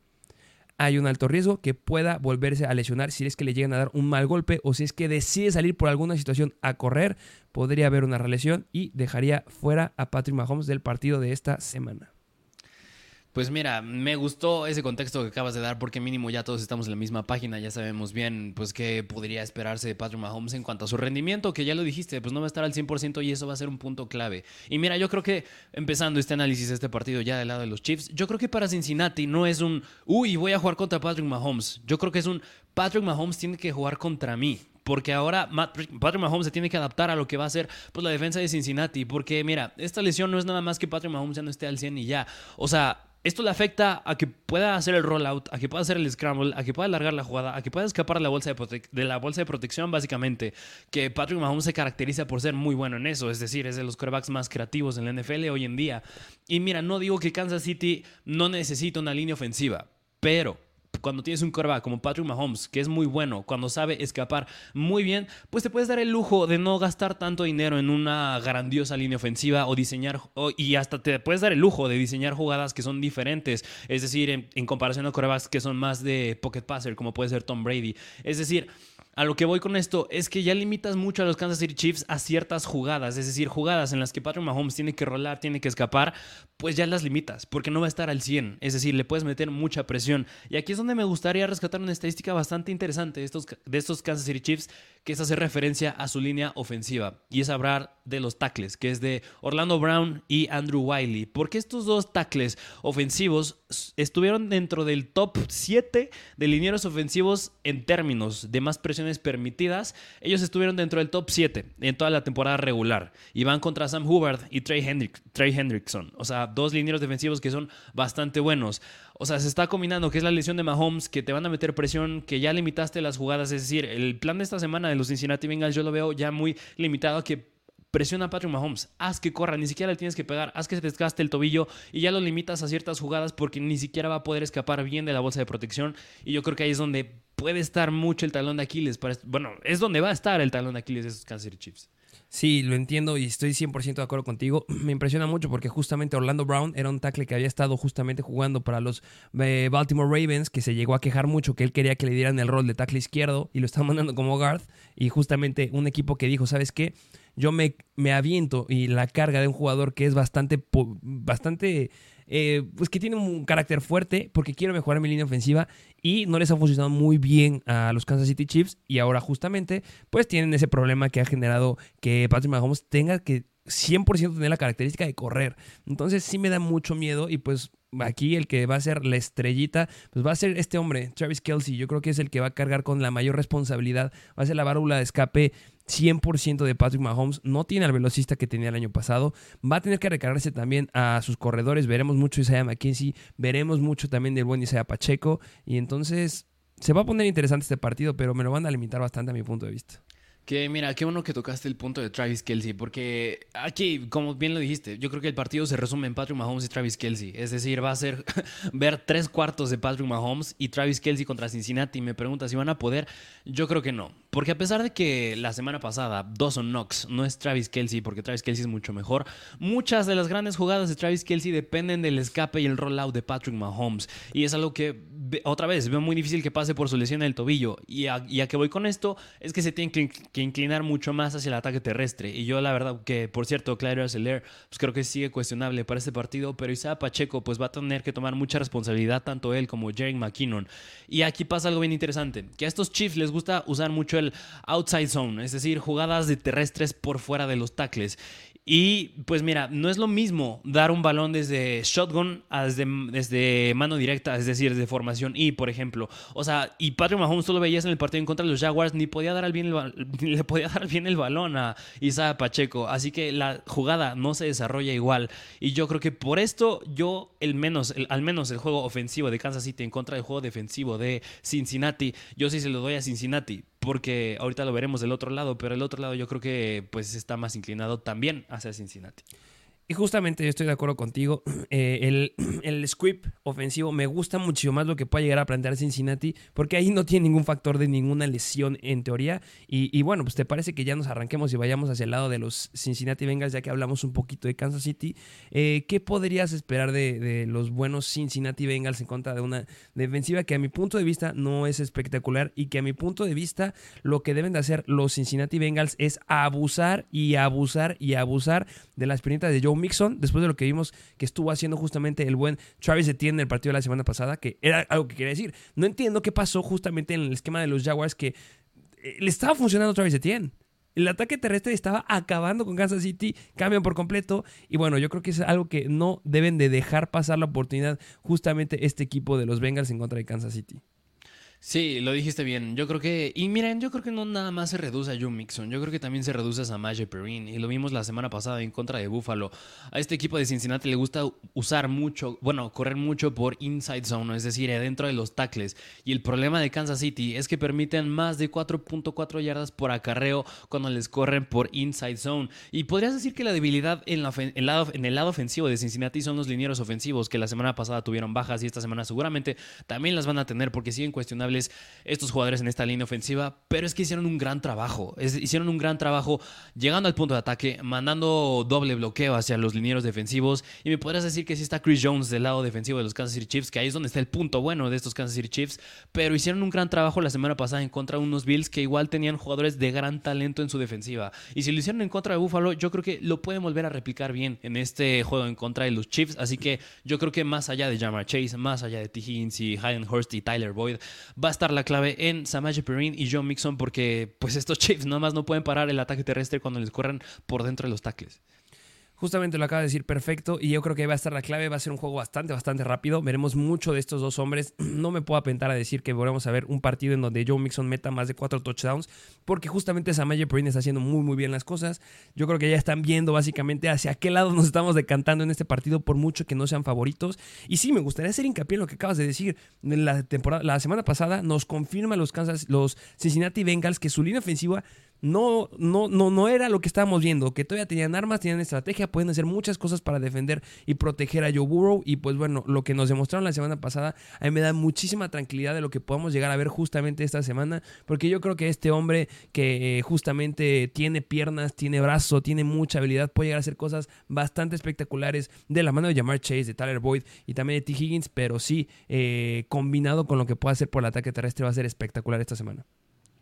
Hay un alto riesgo que pueda volverse a lesionar si es que le llegan a dar un mal golpe o si es que decide salir por alguna situación a correr, podría haber una relesión y dejaría fuera a Patrick Mahomes del partido de esta semana. Pues mira, me gustó ese contexto que acabas de dar porque mínimo ya todos estamos en la misma página, ya sabemos bien pues qué podría esperarse de Patrick Mahomes en cuanto a su rendimiento, que ya lo dijiste, pues no va a estar al 100% y eso va a ser un punto clave. Y mira, yo creo que empezando este análisis de este partido ya del lado de los Chiefs, yo creo que para Cincinnati no es un, uy, voy a jugar contra Patrick Mahomes. Yo creo que es un, Patrick Mahomes tiene que jugar contra mí porque ahora Patrick Mahomes se tiene que adaptar a lo que va a ser pues, la defensa de Cincinnati. Porque mira, esta lesión no es nada más que Patrick Mahomes ya no esté al 100 y ya. O sea, esto le afecta a que pueda hacer el rollout, a que pueda hacer el scramble, a que pueda alargar la jugada, a que pueda escapar de la bolsa de, protección, básicamente. Que Patrick Mahomes se caracteriza por ser muy bueno en eso, es decir, es de los quarterbacks más creativos en la NFL hoy en día. Y mira, no digo que Kansas City no necesita una línea ofensiva, pero cuando tienes un quarterback como Patrick Mahomes, que es muy bueno, cuando sabe escapar muy bien, pues te puedes dar el lujo de no gastar tanto dinero en una grandiosa línea ofensiva o diseñar, y hasta te puedes dar el lujo de diseñar jugadas que son diferentes, es decir, en, comparación a quarterbacks que son más de pocket passer, como puede ser Tom Brady. Es decir, a lo que voy con esto es que ya limitas mucho a los Kansas City Chiefs a ciertas jugadas, es decir, jugadas en las que Patrick Mahomes tiene que rolar, tiene que escapar, pues ya las limitas, porque no va a estar al 100, es decir, le puedes meter mucha presión. Y aquí es donde me gustaría rescatar una estadística bastante interesante de estos, de estos Kansas City Chiefs, que es hacer referencia a su línea ofensiva, y es hablar de los tackles, que es de Orlando Brown y Andrew Wiley, porque estos dos tackles ofensivos estuvieron dentro del top 7 de linieros ofensivos en términos de más presión permitidas, ellos estuvieron dentro del top 7 en toda la temporada regular. Y van contra Sam Hubbard y Trey, Trey Hendrickson. O sea, dos linieros defensivos que son bastante buenos. O sea, se está combinando que es la lesión de Mahomes, que te van a meter presión, que ya limitaste las jugadas. Es decir, el plan de esta semana de los Cincinnati Bengals yo lo veo ya muy limitado a que presiona a Patrick Mahomes, haz que corra, ni siquiera le tienes que pegar, haz que se desgaste el tobillo y ya lo limitas a ciertas jugadas porque ni siquiera va a poder escapar bien de la bolsa de protección. Y yo creo que ahí es donde puede estar mucho el talón de Aquiles. Bueno, es donde va a estar el talón de Aquiles de esos Kansas Chiefs. Sí, lo entiendo y estoy 100% de acuerdo contigo. Me impresiona mucho porque justamente Orlando Brown era un tackle que había estado justamente jugando para los eh, Baltimore Ravens, que se llegó a quejar mucho que él quería que le dieran el rol de tackle izquierdo y lo están mandando como guard. Y justamente un equipo que dijo, ¿sabes qué? Yo me, me aviento y la carga de un jugador que es bastante, bastante eh, pues que tiene un carácter fuerte porque quiero mejorar mi línea ofensiva y no les ha funcionado muy bien a los Kansas City Chiefs y ahora justamente pues tienen ese problema que ha generado que Patrick Mahomes tenga que 100% tener la característica de correr. Entonces sí me da mucho miedo y pues aquí el que va a ser la estrellita, pues va a ser este hombre, Travis Kelsey. Yo creo que es el que va a cargar con la mayor responsabilidad. Va a ser la válvula de escape 100% de Patrick Mahomes. No tiene al velocista que tenía el año pasado. Va a tener que recargarse también a sus corredores. Veremos mucho Isaiah McKenzie. Veremos mucho también del buen Isaiah Pacheco. Y entonces se va a poner interesante este partido, pero me lo van a limitar bastante a mi punto de vista. Que mira, qué bueno que tocaste el punto de Travis Kelsey, porque aquí, como bien lo dijiste, yo creo que el partido se resume en Patrick Mahomes y Travis Kelsey. Es decir, va a ser ver tres cuartos de Patrick Mahomes y Travis Kelsey contra Cincinnati. Me pregunta si van a poder. Yo creo que no. Porque a pesar de que la semana pasada Dawson Knox no es Travis Kelsey, porque Travis Kelsey es mucho mejor, muchas de las grandes jugadas de Travis Kelsey dependen del escape y el rollout de Patrick Mahomes. Y es algo que, otra vez, veo muy difícil que pase por su lesión en el tobillo. Y a, y a que voy con esto es que se tiene que que inclinar mucho más hacia el ataque terrestre. Y yo la verdad que, por cierto, Claire Aceler, pues creo que sigue cuestionable para este partido, pero Isaiah Pacheco pues va a tener que tomar mucha responsabilidad, tanto él como Jerry McKinnon. Y aquí pasa algo bien interesante, que a estos Chiefs les gusta usar mucho el outside zone, es decir, jugadas de terrestres por fuera de los tackles. Y pues mira, no es lo mismo dar un balón desde shotgun a desde, desde mano directa, es decir, de formación Y, por ejemplo. O sea, y Patrick Mahomes tú lo veías en el partido en contra de los Jaguars, ni podía dar bien el, ni le podía dar bien el balón a Isaiah Pacheco. Así que la jugada no se desarrolla igual. Y yo creo que por esto, yo, el menos, al menos el juego ofensivo de Kansas City en contra del juego defensivo de Cincinnati, yo sí se lo doy a Cincinnati porque ahorita lo veremos del otro lado, pero el otro lado yo creo que pues está más inclinado también hacia Cincinnati. Y justamente yo estoy de acuerdo contigo. Eh, el, el script ofensivo me gusta mucho más lo que pueda llegar a plantear Cincinnati, porque ahí no tiene ningún factor de ninguna lesión en teoría. Y, bueno, pues te parece que ya nos arranquemos y vayamos hacia el lado de los Cincinnati Bengals, ya que hablamos un poquito de Kansas City. Eh, ¿Qué podrías esperar de, de, los buenos Cincinnati Bengals en contra de una defensiva que a mi punto de vista no es espectacular y que a mi punto de vista lo que deben de hacer los Cincinnati Bengals es abusar y abusar y abusar de las piernitas de Joe Mixon, después de lo que vimos que estuvo haciendo justamente el buen Travis Etienne en el partido de la semana pasada, que era algo que quería decir. No entiendo qué pasó justamente en el esquema de los Jaguars que eh, le estaba funcionando Travis Etienne. El ataque terrestre estaba acabando con Kansas City, cambian por completo. Y bueno, yo creo que es algo que no deben de dejar pasar la oportunidad justamente este equipo de los Bengals en contra de Kansas City. Sí, lo dijiste bien. Yo creo que. Y miren, yo creo que no nada más se reduce a Joe Mixon. Yo creo que también se reduce a Samaje Perrin. Y lo vimos la semana pasada en contra de Buffalo. A este equipo de Cincinnati le gusta usar mucho, bueno, correr mucho por inside zone, es decir, dentro de los tackles. Y el problema de Kansas City es que permiten más de 4.4 yardas por acarreo cuando les corren por inside zone. Y podrías decir que la debilidad en, la, el lado ofensivo de Cincinnati son los linieros ofensivos, que la semana pasada tuvieron bajas y esta semana seguramente también las van a tener porque siguen cuestionables estos jugadores en esta línea ofensiva, pero es que hicieron un gran trabajo. hicieron un gran trabajo llegando al punto de ataque, mandando doble bloqueo hacia los linieros defensivos. Y me podrás decir que sí está Chris Jones del lado defensivo de los Kansas City Chiefs, que ahí es donde está el punto bueno de estos Kansas City Chiefs. Pero hicieron un gran trabajo la semana pasada en contra de unos Bills que igual tenían jugadores de gran talento en su defensiva. Y si lo hicieron en contra de Buffalo, yo creo que lo pueden volver a replicar bien en este juego en contra de los Chiefs. Así que yo creo que más allá de Jamar Chase, más allá de T. Higgins y Hayden Hurst y Tyler Boyd, va a estar la clave en Samaje Perrin y John Mixon porque pues estos Chiefs nomás no pueden parar el ataque terrestre cuando les corran por dentro de los tackles. Justamente lo acaba de decir perfecto y yo creo que va a estar la clave, va a ser un juego bastante, bastante rápido. Veremos mucho de estos dos hombres. No me puedo apentar a decir que volvemos a ver un partido en donde Joe Mixon meta más de cuatro touchdowns, porque justamente Samaje Perrin está haciendo muy, muy bien las cosas. Yo creo que ya están viendo básicamente hacia qué lado nos estamos decantando en este partido, por mucho que no sean favoritos. Y sí, me gustaría hacer hincapié en lo que acabas de decir. La, temporada, la semana pasada nos confirma los, Kansas, los Cincinnati Bengals que su línea ofensiva no, no, no, no era lo que estábamos viendo, que todavía tenían armas, tenían estrategia, pueden hacer muchas cosas para defender y proteger a Joe Burrow. Y pues bueno, lo que nos demostraron la semana pasada, a mí me da muchísima tranquilidad de lo que podamos llegar a ver justamente esta semana, porque yo creo que este hombre que eh, justamente tiene piernas, tiene brazo, tiene mucha habilidad, puede llegar a hacer cosas bastante espectaculares de la mano de Jamar Chase, de Tyler Boyd y también de T. Higgins, pero sí, eh, combinado con lo que puede hacer por el ataque terrestre, va a ser espectacular esta semana.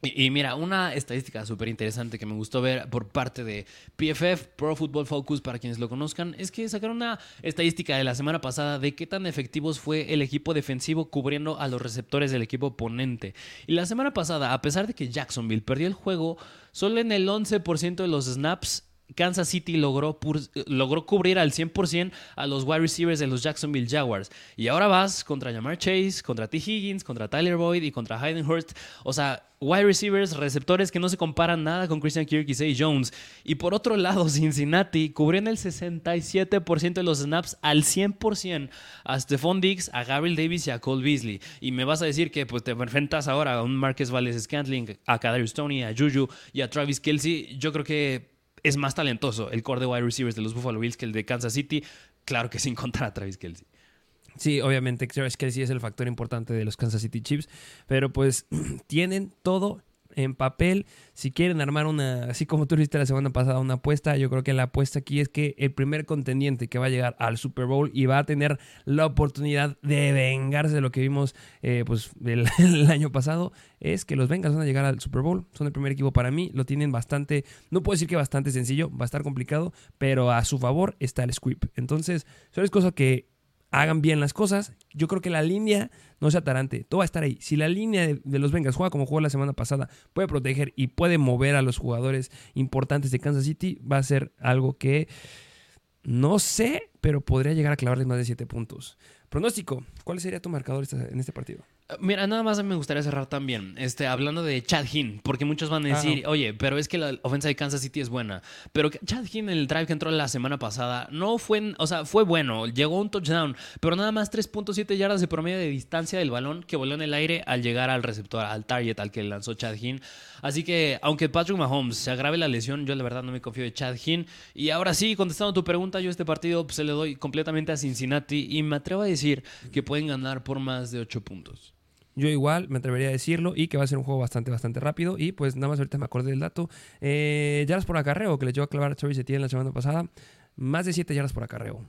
Y, mira, una estadística súper interesante que me gustó ver por parte de PFF, Pro Football Focus, para quienes lo conozcan, es que sacaron una estadística de la semana pasada de qué tan efectivos fue el equipo defensivo cubriendo a los receptores del equipo oponente. Y la semana pasada, a pesar de que Jacksonville perdió el juego, solo en el 11% de los snaps Kansas City logró, logró cubrir al 100% a los wide receivers de los Jacksonville Jaguars. Y ahora vas contra Jamar Chase, contra T. Higgins, contra Tyler Boyd y contra Hayden Hurst. O sea, wide receivers, receptores que no se comparan nada con Christian Kirk y Zay Jones. Y por otro lado, Cincinnati cubrió en el 67% de los snaps al 100% a Stephon Diggs, a Gabriel Davis y a Cole Beasley. Y me vas a decir que pues, te enfrentas ahora a un Marquez Valles Scantling, a Kadarius Stoney, a Juju y a Travis Kelsey. Yo creo que es más talentoso el core de wide receivers de los Buffalo Bills que el de Kansas City. Claro que sin contar a Travis Kelsey. Sí, obviamente Travis Kelsey es el factor importante de los Kansas City Chiefs, pero pues tienen todo en papel. Si quieren armar una, así como tú dijiste la semana pasada, una apuesta, yo creo que la apuesta aquí es que el primer contendiente que va a llegar al Super Bowl y va a tener la oportunidad de vengarse de lo que vimos eh, pues, el, año pasado es que los Bengals van a llegar al Super Bowl. Son el primer equipo para mí. Lo tienen bastante, no puedo decir que bastante sencillo, va a estar complicado, pero a su favor está el squip. Entonces, son es cosas que hagan bien las cosas. Yo creo que la línea no sea tarante, todo va a estar ahí. Si la línea de, los Bengals juega como jugó la semana pasada, puede proteger y puede mover a los jugadores importantes de Kansas City, va a ser algo que no sé, pero podría llegar a clavarles más de 7 puntos. Pronóstico, ¿cuál sería tu marcador en este partido? Mira, nada más me gustaría cerrar también, este, hablando de Chad Hinn, porque muchos van a decir, oye, pero es que la ofensa de Kansas City es buena. Pero Chad Hinn en el drive que entró la semana pasada no fue, o sea, fue bueno, llegó un touchdown, pero nada más 3.7 yardas de promedio de distancia del balón que voló en el aire al llegar al receptor, al target al que lanzó Chad Hinn. Así que, aunque Patrick Mahomes se agrave la lesión, yo la verdad no me confío de Chad Hinn. Y ahora sí, contestando tu pregunta, yo este partido pues, se le doy completamente a Cincinnati y me atrevo a decir que pueden ganar por más de 8 puntos. Yo igual me atrevería a decirlo y que va a ser un juego bastante, bastante rápido. Y pues nada más ahorita me acordé del dato. Eh, yardas por acarreo que le llevó a clavar a Travis Etienne la semana pasada. Más de 7 yardas por acarreo.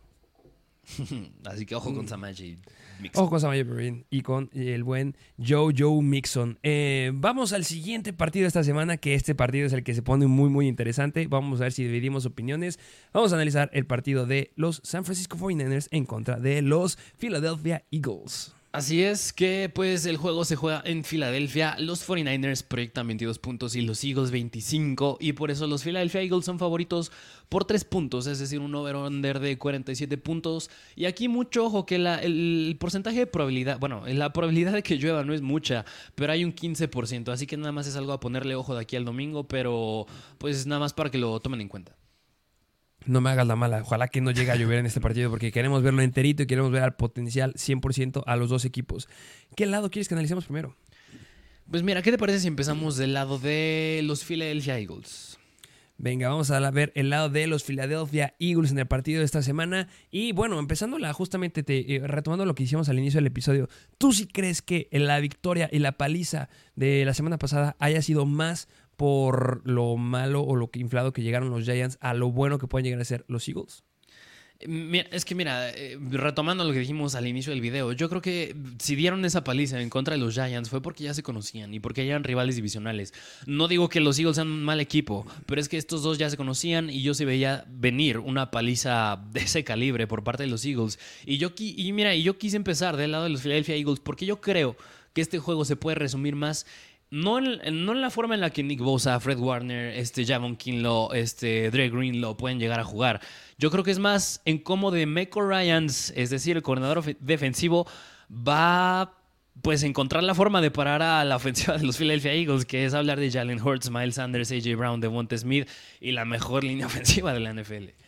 Así que ojo con Samaje Mixon. Ojo con Samaje y con el buen Joe Joe Mixon. Eh, vamos al siguiente partido de esta semana, que este partido es el que se pone muy, muy interesante. Vamos a ver si dividimos opiniones. Vamos a analizar el partido de los San Francisco 49ers en contra de los Philadelphia Eagles. Así es que pues el juego se juega en Filadelfia, los 49ers proyectan 22 puntos y los Eagles 25 y por eso los Philadelphia Eagles son favoritos por 3 puntos, es decir, un over-under de 47 puntos y aquí mucho ojo que el porcentaje de probabilidad, bueno, la probabilidad de que llueva no es mucha, pero hay un 15%, así que nada más es algo a ponerle ojo de aquí al domingo, pero pues nada más para que lo tomen en cuenta. No me hagas la mala. Ojalá que no llegue a llover en este partido porque queremos verlo enterito y queremos ver al potencial 100% a los dos equipos. ¿Qué lado quieres que analicemos primero? Pues mira, ¿qué te parece si empezamos del lado de los Philadelphia Eagles? Venga, vamos a ver el lado de los Philadelphia Eagles en el partido de esta semana. Y bueno, empezando justamente te, eh, retomando lo que hicimos al inicio del episodio, ¿tú sí crees que la victoria y la paliza de la semana pasada haya sido más por lo malo o lo inflado que llegaron los Giants a lo bueno que pueden llegar a ser los Eagles? es que mira, eh, retomando lo que dijimos al inicio del video, yo creo que si dieron esa paliza en contra de los Giants fue porque ya se conocían y porque eran rivales divisionales. No digo que los Eagles sean un mal equipo, pero es que estos dos ya se conocían y yo se veía venir una paliza de ese calibre por parte de los Eagles. Y yo y mira, y yo quise empezar del lado de los Philadelphia Eagles porque yo creo que este juego se puede resumir más no en, la forma en la que Nick Bosa, Fred Warner, este Javon Kinlaw, este Dre Greenlaw pueden llegar a jugar. Yo creo que es más en cómo de Michael Ryans, es decir, el coordinador defensivo, va pues encontrar la forma de parar a la ofensiva de los Philadelphia Eagles, que es hablar de Jalen Hurts, Miles Sanders, AJ Brown, Devonta Smith y la mejor línea ofensiva de la NFL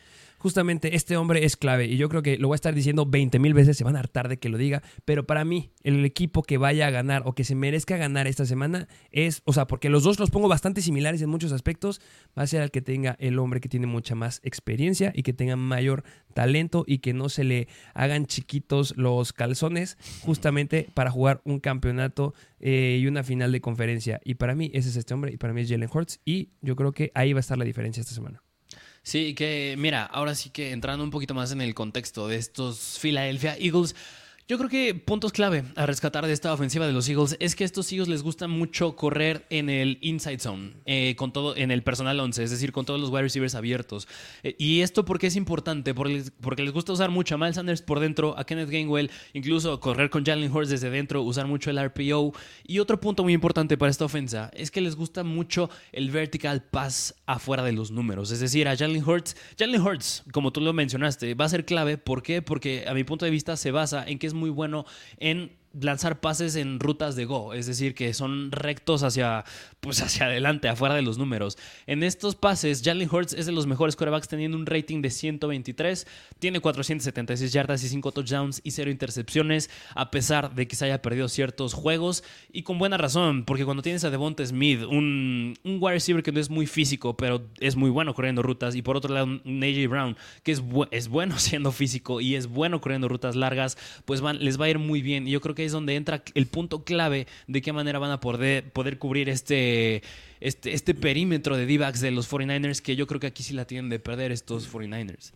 justamente este hombre es clave y yo creo que lo voy a estar diciendo 20 mil veces, se van a hartar de que lo diga, pero para mí el equipo que vaya a ganar o que se merezca ganar esta semana es, o sea, porque los dos los pongo bastante similares en muchos aspectos, va a ser el que tenga el hombre que tiene mucha más experiencia y que tenga mayor talento y que no se le hagan chiquitos los calzones justamente para jugar un campeonato eh, y una final de conferencia. Y para mí ese es este hombre y para mí es Jalen Hurts y yo creo que ahí va a estar la diferencia esta semana. Sí, que mira, ahora sí que entrando un poquito más en el contexto de estos Philadelphia Eagles, yo creo que puntos clave a rescatar de esta ofensiva de los Eagles es que a estos Eagles les gusta mucho correr en el inside zone, eh, con todo, en el personal 11, es decir, con todos los wide receivers abiertos. Eh, y esto porque es importante, porque, porque, les gusta usar mucho a Miles Sanders por dentro, a Kenneth Gainwell, incluso correr con Jalen Hurts desde dentro, usar mucho el RPO. Y otro punto muy importante para esta ofensa es que les gusta mucho el vertical pass afuera de los números, es decir, a Jalen Hurts. Jalen Hurts, como tú lo mencionaste, va a ser clave. ¿Por qué? Porque a mi punto de vista se basa en que es muy bueno en lanzar pases en rutas de go, es decir, que son rectos hacia, pues hacia adelante, afuera de los números. En estos pases, Jalen Hurts es de los mejores quarterbacks teniendo un rating de 123, tiene 476 yardas y 5 touchdowns y 0 intercepciones, a pesar de que se haya perdido ciertos juegos y con buena razón, porque cuando tienes a Devonta Smith, un, un wide receiver que no es muy físico, pero es muy bueno corriendo rutas, y por otro lado, AJ Brown, que es, es bueno siendo físico y es bueno corriendo rutas largas, pues van, les va a ir muy bien. Y yo creo que es donde entra el punto clave de qué manera van a poder, poder cubrir este, este, este perímetro de d de los 49ers, que yo creo que aquí sí la tienen de perder estos 49ers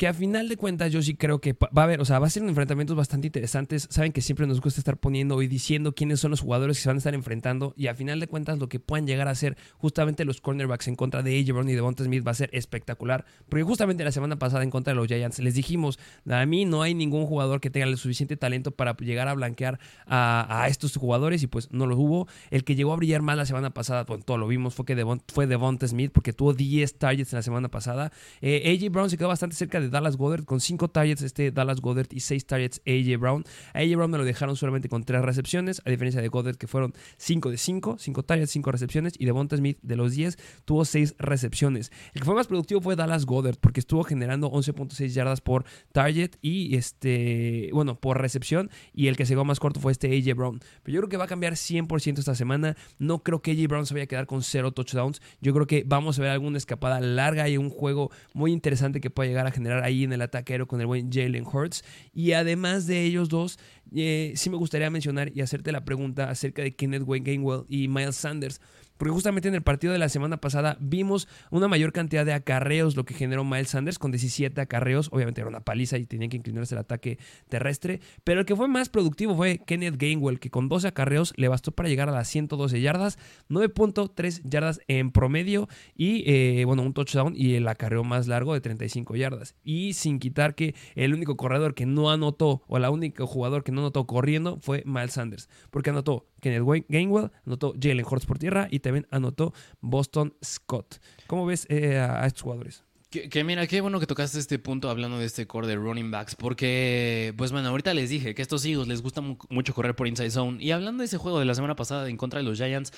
que a final de cuentas yo sí creo que va a haber, o sea, va a ser enfrentamientos bastante interesantes. Saben que siempre nos gusta estar poniendo y diciendo quiénes son los jugadores que se van a estar enfrentando y a final de cuentas lo que puedan llegar a ser justamente los cornerbacks en contra de AJ Brown y de Bonte Smith va a ser espectacular. Porque justamente la semana pasada en contra de los Giants les dijimos, a mí no hay ningún jugador que tenga el suficiente talento para llegar a blanquear a, estos jugadores y pues no los hubo. El que llegó a brillar más la semana pasada, pues todo lo vimos, fue que fue Devonta Smith porque tuvo 10 targets en la semana pasada. Eh, AJ Brown se quedó bastante cerca de Dallas Goddard, con 5 targets este Dallas Goddard y 6 targets AJ Brown. A AJ Brown me lo dejaron solamente con 3 recepciones, a diferencia de Goddard que fueron 5 de 5, 5 targets, 5 recepciones, y Devonta Smith de los 10 tuvo 6 recepciones. El que fue más productivo fue Dallas Goddard, porque estuvo generando 11.6 yardas por target y este, bueno, por recepción, y el que se más corto fue este AJ Brown. Pero yo creo que va a cambiar 100% esta semana. No creo que AJ Brown se vaya a quedar con 0 touchdowns. Yo creo que vamos a ver alguna escapada larga y un juego muy interesante que pueda llegar a generar ahí en el ataque aéreo con el buen Jalen Hurts. Y además de ellos dos, eh, sí me gustaría mencionar y hacerte la pregunta acerca de Kenneth Wayne Gainwell y Miles Sanders. Porque justamente en el partido de la semana pasada vimos una mayor cantidad de acarreos, lo que generó Miles Sanders con 17 acarreos. Obviamente era una paliza y tenía que inclinarse el ataque terrestre. Pero el que fue más productivo fue Kenneth Gainwell, que con 12 acarreos le bastó para llegar a las 112 yardas, 9.3 yardas en promedio y, eh, bueno, un touchdown y el acarreo más largo de 35 yardas. Y sin quitar que el único corredor que no anotó, o la única jugador que no anotó corriendo fue Miles Sanders, porque anotó Kenneth Gainwell, anotó Jalen Hurts por tierra y también anotó Boston Scott. ¿Cómo ves eh, a, estos jugadores? Que, mira, qué bueno que tocaste este punto hablando de este core de running backs, porque, pues bueno, ahorita les dije que a estos hijos les gusta mucho correr por inside zone. Y hablando de ese juego de la semana pasada en contra de los Giants,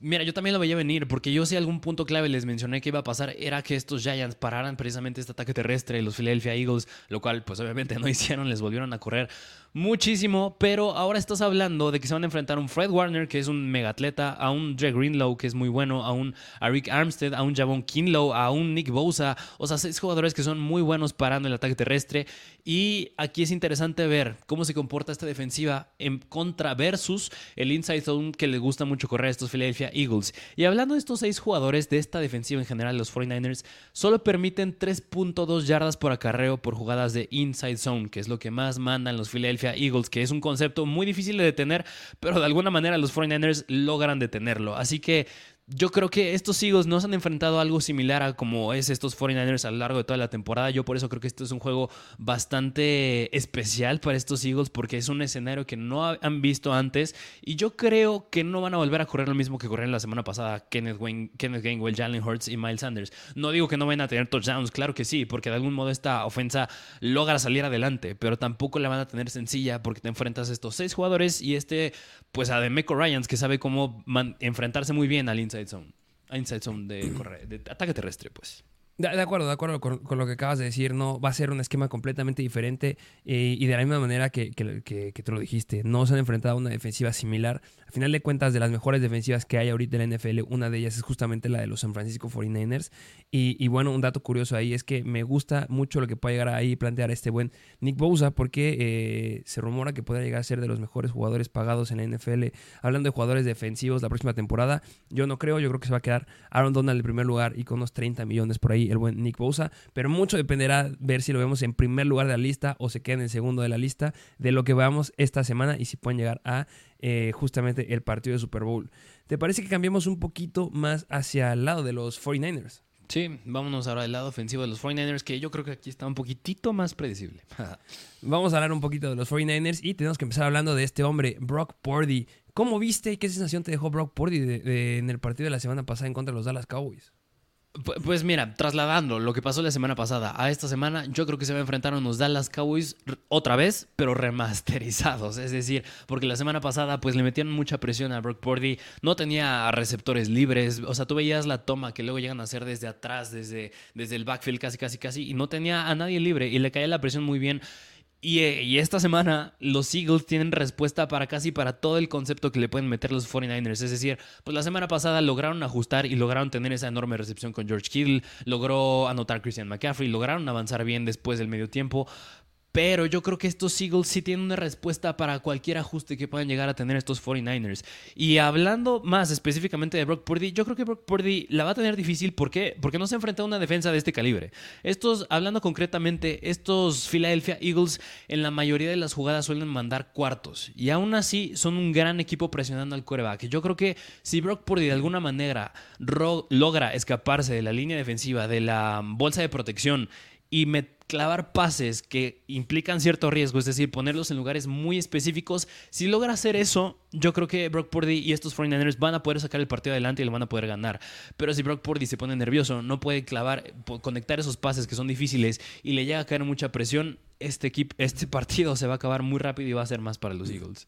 Mira, yo también lo veía venir, porque yo si algún punto clave les mencioné que iba a pasar era que estos Giants pararan precisamente este ataque terrestre, los Philadelphia Eagles, lo cual pues obviamente no hicieron, les volvieron a correr muchísimo, pero ahora estás hablando de que se van a enfrentar a un Fred Warner, que es un mega atleta, a un Dre Greenlow, que es muy bueno, a un Rick Armstead, a un Javon Kinlow, a un Nick Bosa, o sea, seis jugadores que son muy buenos parando el ataque terrestre. Y aquí es interesante ver cómo se comporta esta defensiva en contra versus el inside zone que les gusta mucho correr a estos Philadelphia Eagles. Y hablando de estos seis jugadores de esta defensiva en general, los 49ers solo permiten 3.2 yardas por acarreo por jugadas de inside zone, que es lo que más mandan los Philadelphia Eagles, que es un concepto muy difícil de detener, pero de alguna manera los 49ers logran detenerlo. Así que yo creo que estos Eagles no se han enfrentado a algo similar a como es estos 49ers a lo largo de toda la temporada. Yo por eso creo que esto es un juego bastante especial para estos Eagles porque es un escenario que no han visto antes y yo creo que no van a volver a correr lo mismo que corrieron la semana pasada Kenneth, Wayne, Kenneth Gainwell, Jalen Hurts y Miles Sanders. No digo que no vayan a tener touchdowns, claro que sí, porque de algún modo esta ofensa logra salir adelante, pero tampoco la van a tener sencilla porque te enfrentas a estos seis jugadores y este, pues a Demeco Ryans que sabe cómo enfrentarse muy bien al inside inside zone. Inside zone de, de ataque terrestre, pues. De, acuerdo, de acuerdo con, lo que acabas de decir, no va a ser un esquema completamente diferente eh, y de la misma manera que, que, te lo dijiste, no se han enfrentado a una defensiva similar. Al final de cuentas, de las mejores defensivas que hay ahorita en la NFL, una de ellas es justamente la de los San Francisco 49ers. Y, bueno, un dato curioso ahí es que me gusta mucho lo que puede llegar ahí y plantear este buen Nick Bosa, porque eh, se rumora que puede llegar a ser de los mejores jugadores pagados en la NFL. Hablando de jugadores defensivos la próxima temporada, yo no creo, yo creo que se va a quedar Aaron Donald en primer lugar y con unos 30 millones por ahí el buen Nick Bosa, pero mucho dependerá ver si lo vemos en primer lugar de la lista o se queda en el segundo de la lista de lo que veamos esta semana y si pueden llegar a eh, justamente el partido de Super Bowl. ¿Te parece que cambiemos un poquito más hacia el lado de los 49ers? Sí, vámonos ahora del lado ofensivo de los 49ers, que yo creo que aquí está un poquitito más predecible. Vamos a hablar un poquito de los 49ers y tenemos que empezar hablando de este hombre, Brock Purdy. ¿Cómo viste y qué sensación te dejó Brock Purdy en el partido de la semana pasada en contra de los Dallas Cowboys? Pues mira, trasladando lo que pasó la semana pasada a esta semana, yo creo que se va a enfrentar a unos Dallas Cowboys otra vez, pero remasterizados. Es decir, porque la semana pasada pues le metieron mucha presión a Brock Purdy, no tenía receptores libres, o sea, tú veías la toma que luego llegan a hacer desde atrás, desde, desde el backfield casi, casi, casi, y no tenía a nadie libre y le caía la presión muy bien. Eh, y, esta semana los Eagles tienen respuesta para casi para todo el concepto que le pueden meter los 49ers. Es decir, pues la semana pasada lograron ajustar y lograron tener esa enorme recepción con George Kittle, logró anotar Christian McCaffrey, lograron avanzar bien después del medio tiempo. Pero yo creo que estos Eagles sí tienen una respuesta para cualquier ajuste que puedan llegar a tener estos 49ers. Y hablando más específicamente de Brock Purdy, yo creo que Brock Purdy la va a tener difícil. ¿Por qué? Porque no se enfrenta a una defensa de este calibre. Estos, hablando concretamente, estos Philadelphia Eagles en la mayoría de las jugadas suelen mandar cuartos. Y aún así son un gran equipo presionando al coreback. Yo creo que si Brock Purdy de alguna manera logra escaparse de la línea defensiva, de la bolsa de protección y me clavar pases que implican cierto riesgo, es decir, ponerlos en lugares muy específicos. Si logra hacer eso, yo creo que Brock Purdy y estos 49ers van a poder sacar el partido adelante y lo van a poder ganar. Pero si Brock Purdy se pone nervioso, no puede clavar, conectar esos pases que son difíciles y le llega a caer mucha presión, este, equipo, este partido se va a acabar muy rápido y va a ser más para los Eagles.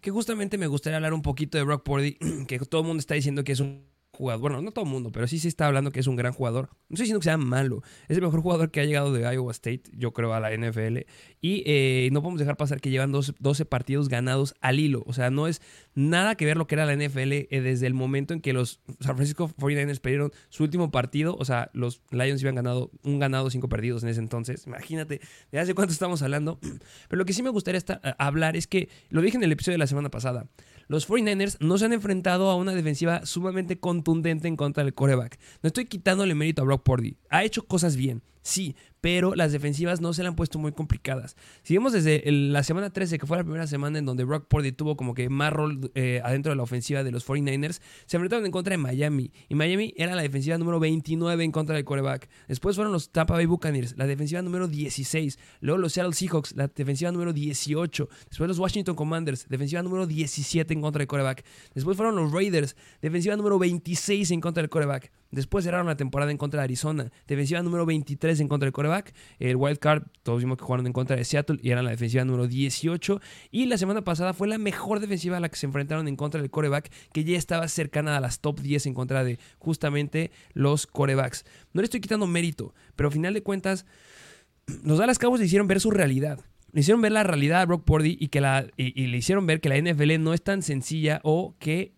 Que justamente me gustaría hablar un poquito de Brock Purdy, que todo el mundo está diciendo que es un jugador, bueno, no todo el mundo, pero sí se está hablando que es un gran jugador. No estoy diciendo que sea malo, es el mejor jugador que ha llegado de Iowa State, yo creo, a la NFL. Y eh, no podemos dejar pasar que llevan 12, partidos ganados al hilo. O sea, no es nada que ver lo que era la NFL eh, desde el momento en que los San Francisco 49ers perdieron su último partido. O sea, los Lions iban ganado un ganado, cinco perdidos en ese entonces. Imagínate, de hace cuánto estamos hablando. Pero lo que sí me gustaría hablar es que, lo dije en el episodio de la semana pasada, los 49ers no se han enfrentado a una defensiva sumamente contundente en contra del coreback. No estoy quitándole mérito a Brock Purdy. Ha hecho cosas bien, sí, pero las defensivas no se le han puesto muy complicadas. Si vemos desde la semana 13, que fue la primera semana en donde Brock Purdy tuvo como que más rol eh, adentro de la ofensiva de los 49ers, se enfrentaron en contra de Miami. Y Miami era la defensiva número 29 en contra del coreback. Después fueron los Tampa Bay Buccaneers, la defensiva número 16. Luego los Seattle Seahawks, la defensiva número 18. Después los Washington Commanders, defensiva número 17 en contra del coreback. Después fueron los Raiders, defensiva número 26 en contra del coreback. Después cerraron la temporada en contra de Arizona, defensiva número 23 en contra del coreback. El wild card, todos vimos que jugaron en contra de Seattle y eran la defensiva número 18. Y la semana pasada fue la mejor defensiva a la que se enfrentaron en contra del coreback, que ya estaba cercana a las top 10 en contra de justamente los corebacks. No le estoy quitando mérito, pero al final de cuentas, los Dallas Cowboys le hicieron ver su realidad. Le hicieron ver la realidad a Brock Purdy y, que la, y le hicieron ver que la NFL no es tan sencilla o que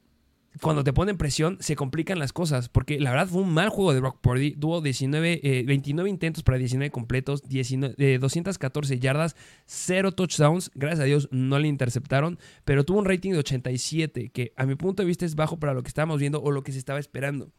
cuando te ponen presión se complican las cosas, porque la verdad fue un mal juego de Brock Purdy, tuvo 19, 29 eh, intentos para 19 completos, 214 eh, yardas, 0 touchdowns, gracias a Dios no le interceptaron, pero tuvo un rating de 87, que a mi punto de vista es bajo para lo que estábamos viendo o lo que se estaba esperando.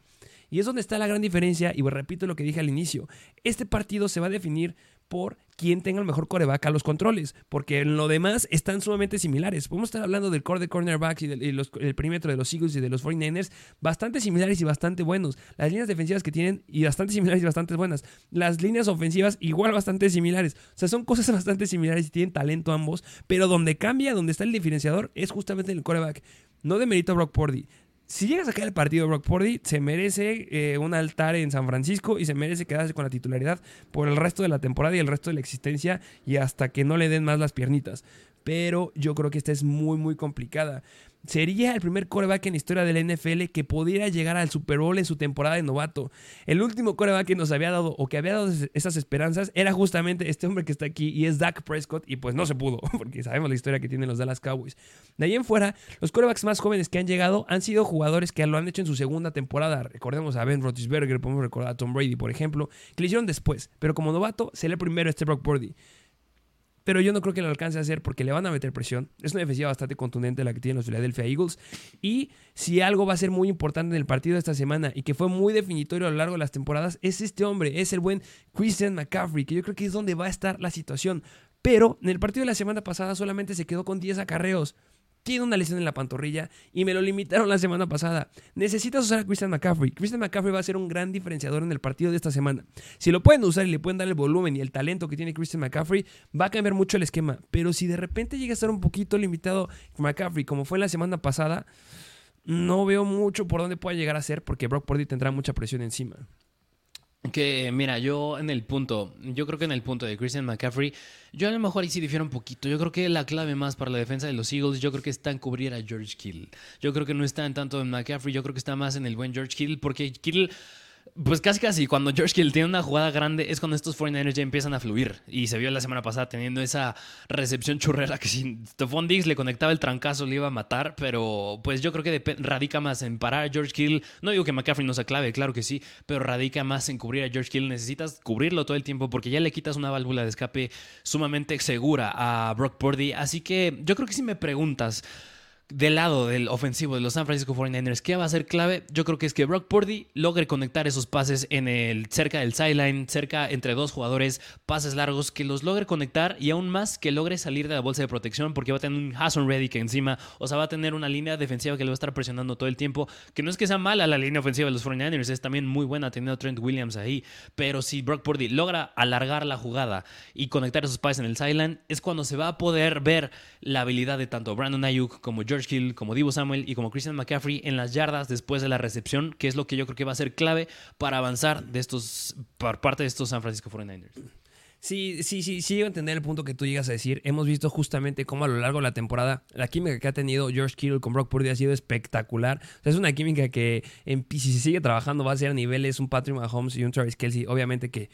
Y es donde está la gran diferencia, y repito lo que dije al inicio, este partido se va a definir por quién tenga el mejor coreback a los controles, porque en lo demás están sumamente similares. Podemos estar hablando del core de cornerbacks y del perímetro de los Eagles y de los 49ers, bastante similares y bastante buenos. Las líneas defensivas que tienen, y bastante similares y bastante buenas. Las líneas ofensivas, igual bastante similares. O sea, son cosas bastante similares y tienen talento ambos, pero donde cambia, donde está el diferenciador, es justamente en el coreback. No de mérito a Brock Purdy si llega a sacar el partido Brock Purdy, se merece eh, un altar en San Francisco y se merece quedarse con la titularidad por el resto de la temporada y el resto de la existencia y hasta que no le den más las piernitas. Pero yo creo que esta es muy, muy complicada sería el primer coreback en la historia de la NFL que pudiera llegar al Super Bowl en su temporada de novato. El último coreback que nos había dado o que había dado esas esperanzas era justamente este hombre que está aquí y es Dak Prescott y pues no se pudo porque sabemos la historia que tienen los Dallas Cowboys. De ahí en fuera, los corebacks más jóvenes que han llegado han sido jugadores que lo han hecho en su segunda temporada. Recordemos a Ben Roethlisberger, podemos recordar a Tom Brady, por ejemplo, que lo hicieron después, pero como novato sería el primero este Brock Purdy pero yo no creo que lo alcance a hacer porque le van a meter presión. Es una defensiva bastante contundente la que tienen los Philadelphia Eagles. Y si algo va a ser muy importante en el partido de esta semana y que fue muy definitorio a lo largo de las temporadas, es este hombre, es el buen Christian McCaffrey, que yo creo que es donde va a estar la situación. Pero en el partido de la semana pasada solamente se quedó con 10 acarreos tiene una lesión en la pantorrilla y me lo limitaron la semana pasada. Necesitas usar a Christian McCaffrey. Christian McCaffrey va a ser un gran diferenciador en el partido de esta semana. Si lo pueden usar y le pueden dar el volumen y el talento que tiene Christian McCaffrey, va a cambiar mucho el esquema. Pero si de repente llega a estar un poquito limitado McCaffrey, como fue la semana pasada, no veo mucho por dónde pueda llegar a ser porque Brock Purdy tendrá mucha presión encima. Que mira, yo en el punto, yo creo que en el punto de Christian McCaffrey, yo a lo mejor ahí sí difiero un poquito. Yo creo que la clave más para la defensa de los Eagles, yo creo que está en cubrir a George Kittle. Yo creo que no está en tanto en McCaffrey, yo creo que está más en el buen George Kittle, porque Kittle pues casi casi cuando George Kittle tiene una jugada grande es cuando estos 49ers ya empiezan a fluir. Y se vio la semana pasada teniendo esa recepción churrera que si Stephon Diggs le conectaba el trancazo le iba a matar. Pero pues yo creo que radica más en parar a George Kittle. No digo que McCaffrey no sea clave, claro que sí. Pero radica más en cubrir a George Kittle. Necesitas cubrirlo todo el tiempo porque ya le quitas una válvula de escape sumamente segura a Brock Purdy. Así que yo creo que si me preguntas... del lado del ofensivo de los San Francisco 49ers, ¿qué va a ser clave? Yo creo que es que Brock Purdy logre conectar esos pases en el cerca del sideline, cerca entre dos jugadores, pases largos, que los logre conectar y aún más que logre salir de la bolsa de protección porque va a tener un Hassan Reddick encima, o sea, va a tener una línea defensiva que le va a estar presionando todo el tiempo, que no es que sea mala la línea ofensiva de los 49ers, es también muy buena teniendo a Trent Williams ahí, pero si Brock Purdy logra alargar la jugada y conectar esos pases en el sideline, es cuando se va a poder ver la habilidad de tanto Brandon Ayuk como George Hill, como Divo Samuel y como Christian McCaffrey en las yardas después de la recepción, que es lo que yo creo que va a ser clave para avanzar de estos, por parte de estos San Francisco 49ers. Sí, sí, sí, sí, a entender el punto que tú llegas a decir. Hemos visto justamente cómo a lo largo de la temporada la química que ha tenido George Kittle con Brock Purdy ha sido espectacular. es una química que si se sigue trabajando va a ser a niveles un Patrick Mahomes y un Travis Kelsey. Obviamente que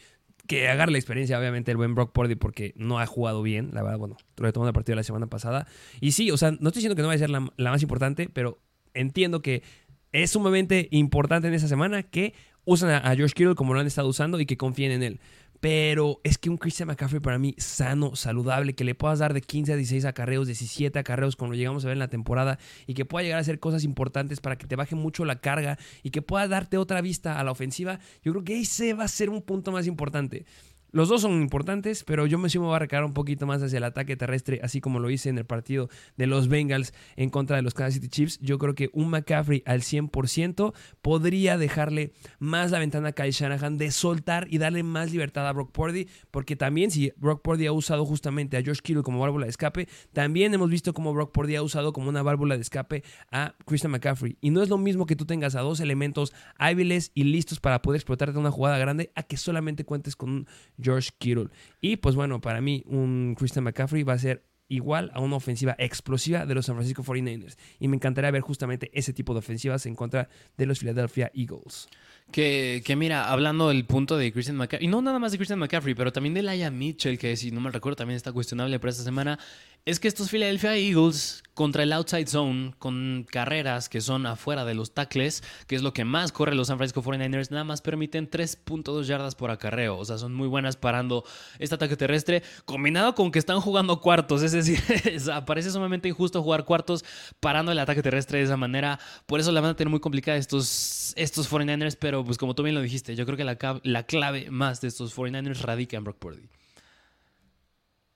que agarre la experiencia, obviamente, el buen Brock Purdy porque no ha jugado bien, la verdad, bueno, retomando el partido de la semana pasada. Y sí, o sea, no estoy diciendo que no vaya a ser la, más importante, pero entiendo que es sumamente importante en esa semana que usan a, a George Kittle como lo han estado usando y que confíen en él. Pero es que un Christian McCaffrey para mí sano, saludable, que le puedas dar de 15 a 16 acarreos, 17 acarreos, lo llegamos a ver en la temporada, y que pueda llegar a hacer cosas importantes para que te baje mucho la carga y que pueda darte otra vista a la ofensiva, yo creo que ese va a ser un punto más importante. Los dos son importantes, pero yo me sí me voy a recargar un poquito más hacia el ataque terrestre, así como lo hice en el partido de los Bengals en contra de los Kansas City Chiefs. Yo creo que un McCaffrey al 100% podría dejarle más la ventana a Kyle Shanahan de soltar y darle más libertad a Brock Purdy, porque también si Brock Purdy ha usado justamente a George Kittle como válvula de escape, también hemos visto como Brock Purdy ha usado como una válvula de escape a Christian McCaffrey. Y no es lo mismo que tú tengas a dos elementos hábiles y listos para poder explotarte una jugada grande a que solamente cuentes con un George Kittle. Y pues bueno, para mí un Christian McCaffrey va a ser igual a una ofensiva explosiva de los San Francisco 49ers. Y me encantaría ver justamente ese tipo de ofensivas en contra de los Philadelphia Eagles. Que, mira, hablando del punto de Christian McCaffrey, y no nada más de Christian McCaffrey, pero también de Laia Mitchell, que si no me recuerdo también está cuestionable para esta semana, es que estos Philadelphia Eagles contra el outside zone, con carreras que son afuera de los tackles, que es lo que más corre los San Francisco 49ers, nada más permiten 3.2 yardas por acarreo. O sea, son muy buenas parando este ataque terrestre, combinado con que están jugando cuartos. Es decir, parece sumamente injusto jugar cuartos parando el ataque terrestre de esa manera. Por eso la van a tener muy complicada estos, estos 49ers, pero pues como tú bien lo dijiste, yo creo que la, la clave más de estos 49ers radica en Brock Purdy.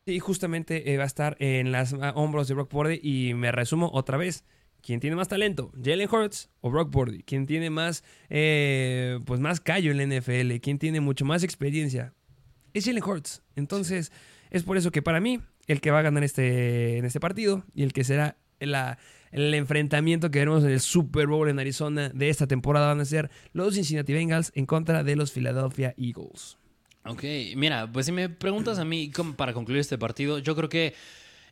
Y justamente eh, va a estar en los ah, hombros de Brock Purdy. Y me resumo otra vez. ¿Quién tiene más talento? ¿Jalen Hurts o Brock Purdy? ¿Quién tiene más, eh, pues más callo en la NFL? ¿Quién tiene mucho más experiencia? Es Jalen Hurts. Entonces, es por eso que para mí, el que va a ganar este, en este partido y el que será la, el enfrentamiento que veremos en el Super Bowl en Arizona de esta temporada van a ser los Cincinnati Bengals en contra de los Philadelphia Eagles. Ok, mira, pues si me preguntas a mí para concluir este partido, yo creo que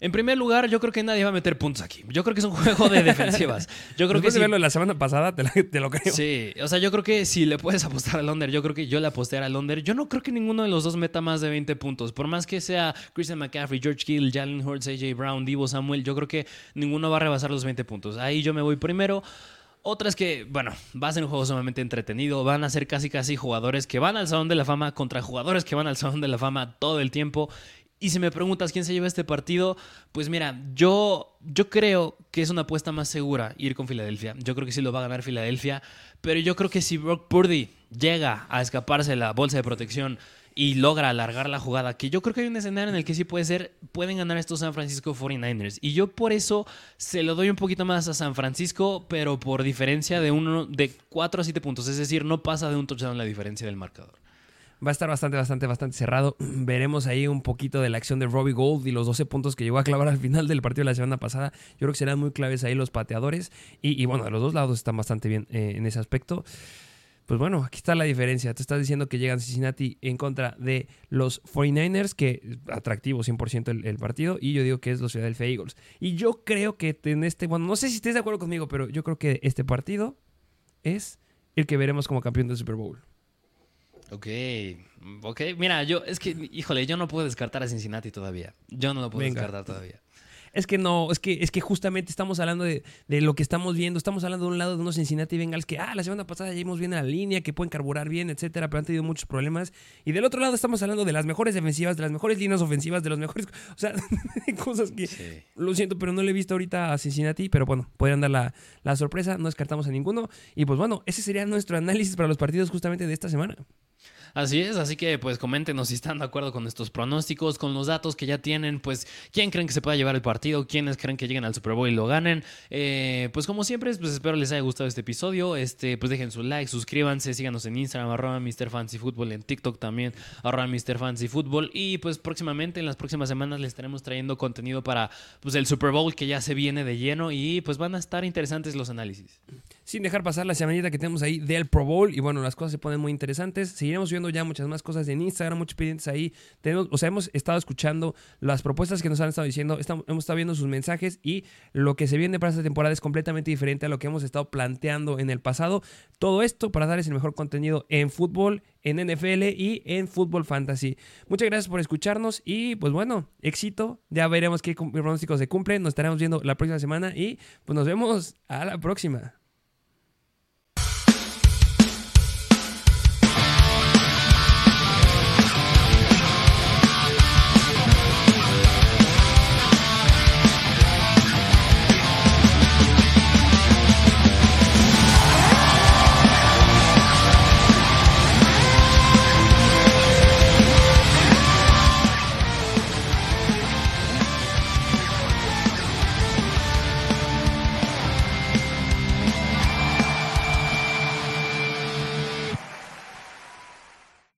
en primer lugar, yo creo que nadie va a meter puntos aquí. Yo creo que es un juego de defensivas. Yo creo que si... verlo la semana pasada, te, lo creo. Sí, o sea, yo creo que si le puedes apostar al under, yo creo que yo le aposté al under. Yo no creo que ninguno de los dos meta más de 20 puntos. Por más que sea Christian McCaffrey, George Kittle, Jalen Hurts, AJ Brown, Divo Samuel, yo creo que ninguno va a rebasar los 20 puntos. Ahí yo me voy primero. Otra es que, bueno, va a ser un juego sumamente entretenido. Van a ser casi casi jugadores que van al Salón de la Fama contra jugadores que van al Salón de la Fama todo el tiempo. Y si me preguntas quién se lleva este partido, pues mira, yo, yo creo que es una apuesta más segura ir con Filadelfia. Yo creo que sí lo va a ganar Filadelfia. Pero yo creo que si Brock Purdy llega a escaparse de la bolsa de protección y logra alargar la jugada, que yo creo que hay un escenario en el que sí puede ser, pueden ganar estos San Francisco 49ers. Y yo por eso se lo doy un poquito más a San Francisco, pero por diferencia de uno de 4 a 7 puntos, es decir, no pasa de un touchdown la diferencia del marcador. Va a estar bastante, bastante, bastante cerrado. Veremos ahí un poquito de la acción de Robbie Gold y los 12 puntos que llegó a clavar al final del partido de la semana pasada. Yo creo que serán muy claves ahí los pateadores. Y, bueno, los dos lados están bastante bien eh, en ese aspecto. Pues bueno, aquí está la diferencia. Te estás diciendo que llegan Cincinnati en contra de los 49ers, que atractivo 100% el, el, partido, y yo digo que es los Philadelphia Eagles. Y yo creo que en este, bueno, no sé si estés de acuerdo conmigo, pero yo creo que este partido es el que veremos como campeón del Super Bowl. Ok, ok. Mira, yo, es que, híjole, yo no puedo descartar a Cincinnati todavía. Yo no lo puedo descartar todavía. Es que no, es que, es que justamente estamos hablando de, de, lo que estamos viendo. Estamos hablando de un lado de unos Cincinnati Bengals que, ah, la semana pasada ya vimos bien a la línea, que pueden carburar bien, etcétera, pero han tenido muchos problemas. Y del otro lado estamos hablando de las mejores defensivas, de las mejores líneas ofensivas, de los mejores. O sea, cosas que. Lo siento, pero no le he visto ahorita a Cincinnati, pero bueno, podrían dar la, la sorpresa, no descartamos a ninguno. Y pues bueno, ese sería nuestro análisis para los partidos justamente de esta semana. Así es, así que pues coméntenos si están de acuerdo con estos pronósticos, con los datos que ya tienen, pues quién creen que se pueda llevar el partido, quiénes creen que lleguen al Super Bowl y lo ganen. Eh, pues como siempre, pues espero les haya gustado este episodio. Este, pues dejen su like, suscríbanse, síganos en Instagram, arroba Mr. Football, en TikTok también, arroba Mr. Football. Y pues próximamente, en las próximas semanas, les estaremos trayendo contenido para pues el Super Bowl que ya se viene de lleno y pues van a estar interesantes los análisis. Sin dejar pasar la semanita que tenemos ahí del Pro Bowl y bueno, las cosas se ponen muy interesantes. Seguiremos subiendo ya muchas más cosas en Instagram, muchos pendientes ahí. Tenemos, o sea, hemos estado escuchando las propuestas que nos han estado diciendo, estamos, hemos estado viendo sus mensajes y lo que se viene para esta temporada es completamente diferente a lo que hemos estado planteando en el pasado. Todo esto para darles el mejor contenido en fútbol, en NFL y en fútbol fantasy. Muchas gracias por escucharnos y pues bueno, éxito. Ya veremos qué pronósticos se cumplen. Nos estaremos viendo la próxima semana y pues nos vemos a la próxima.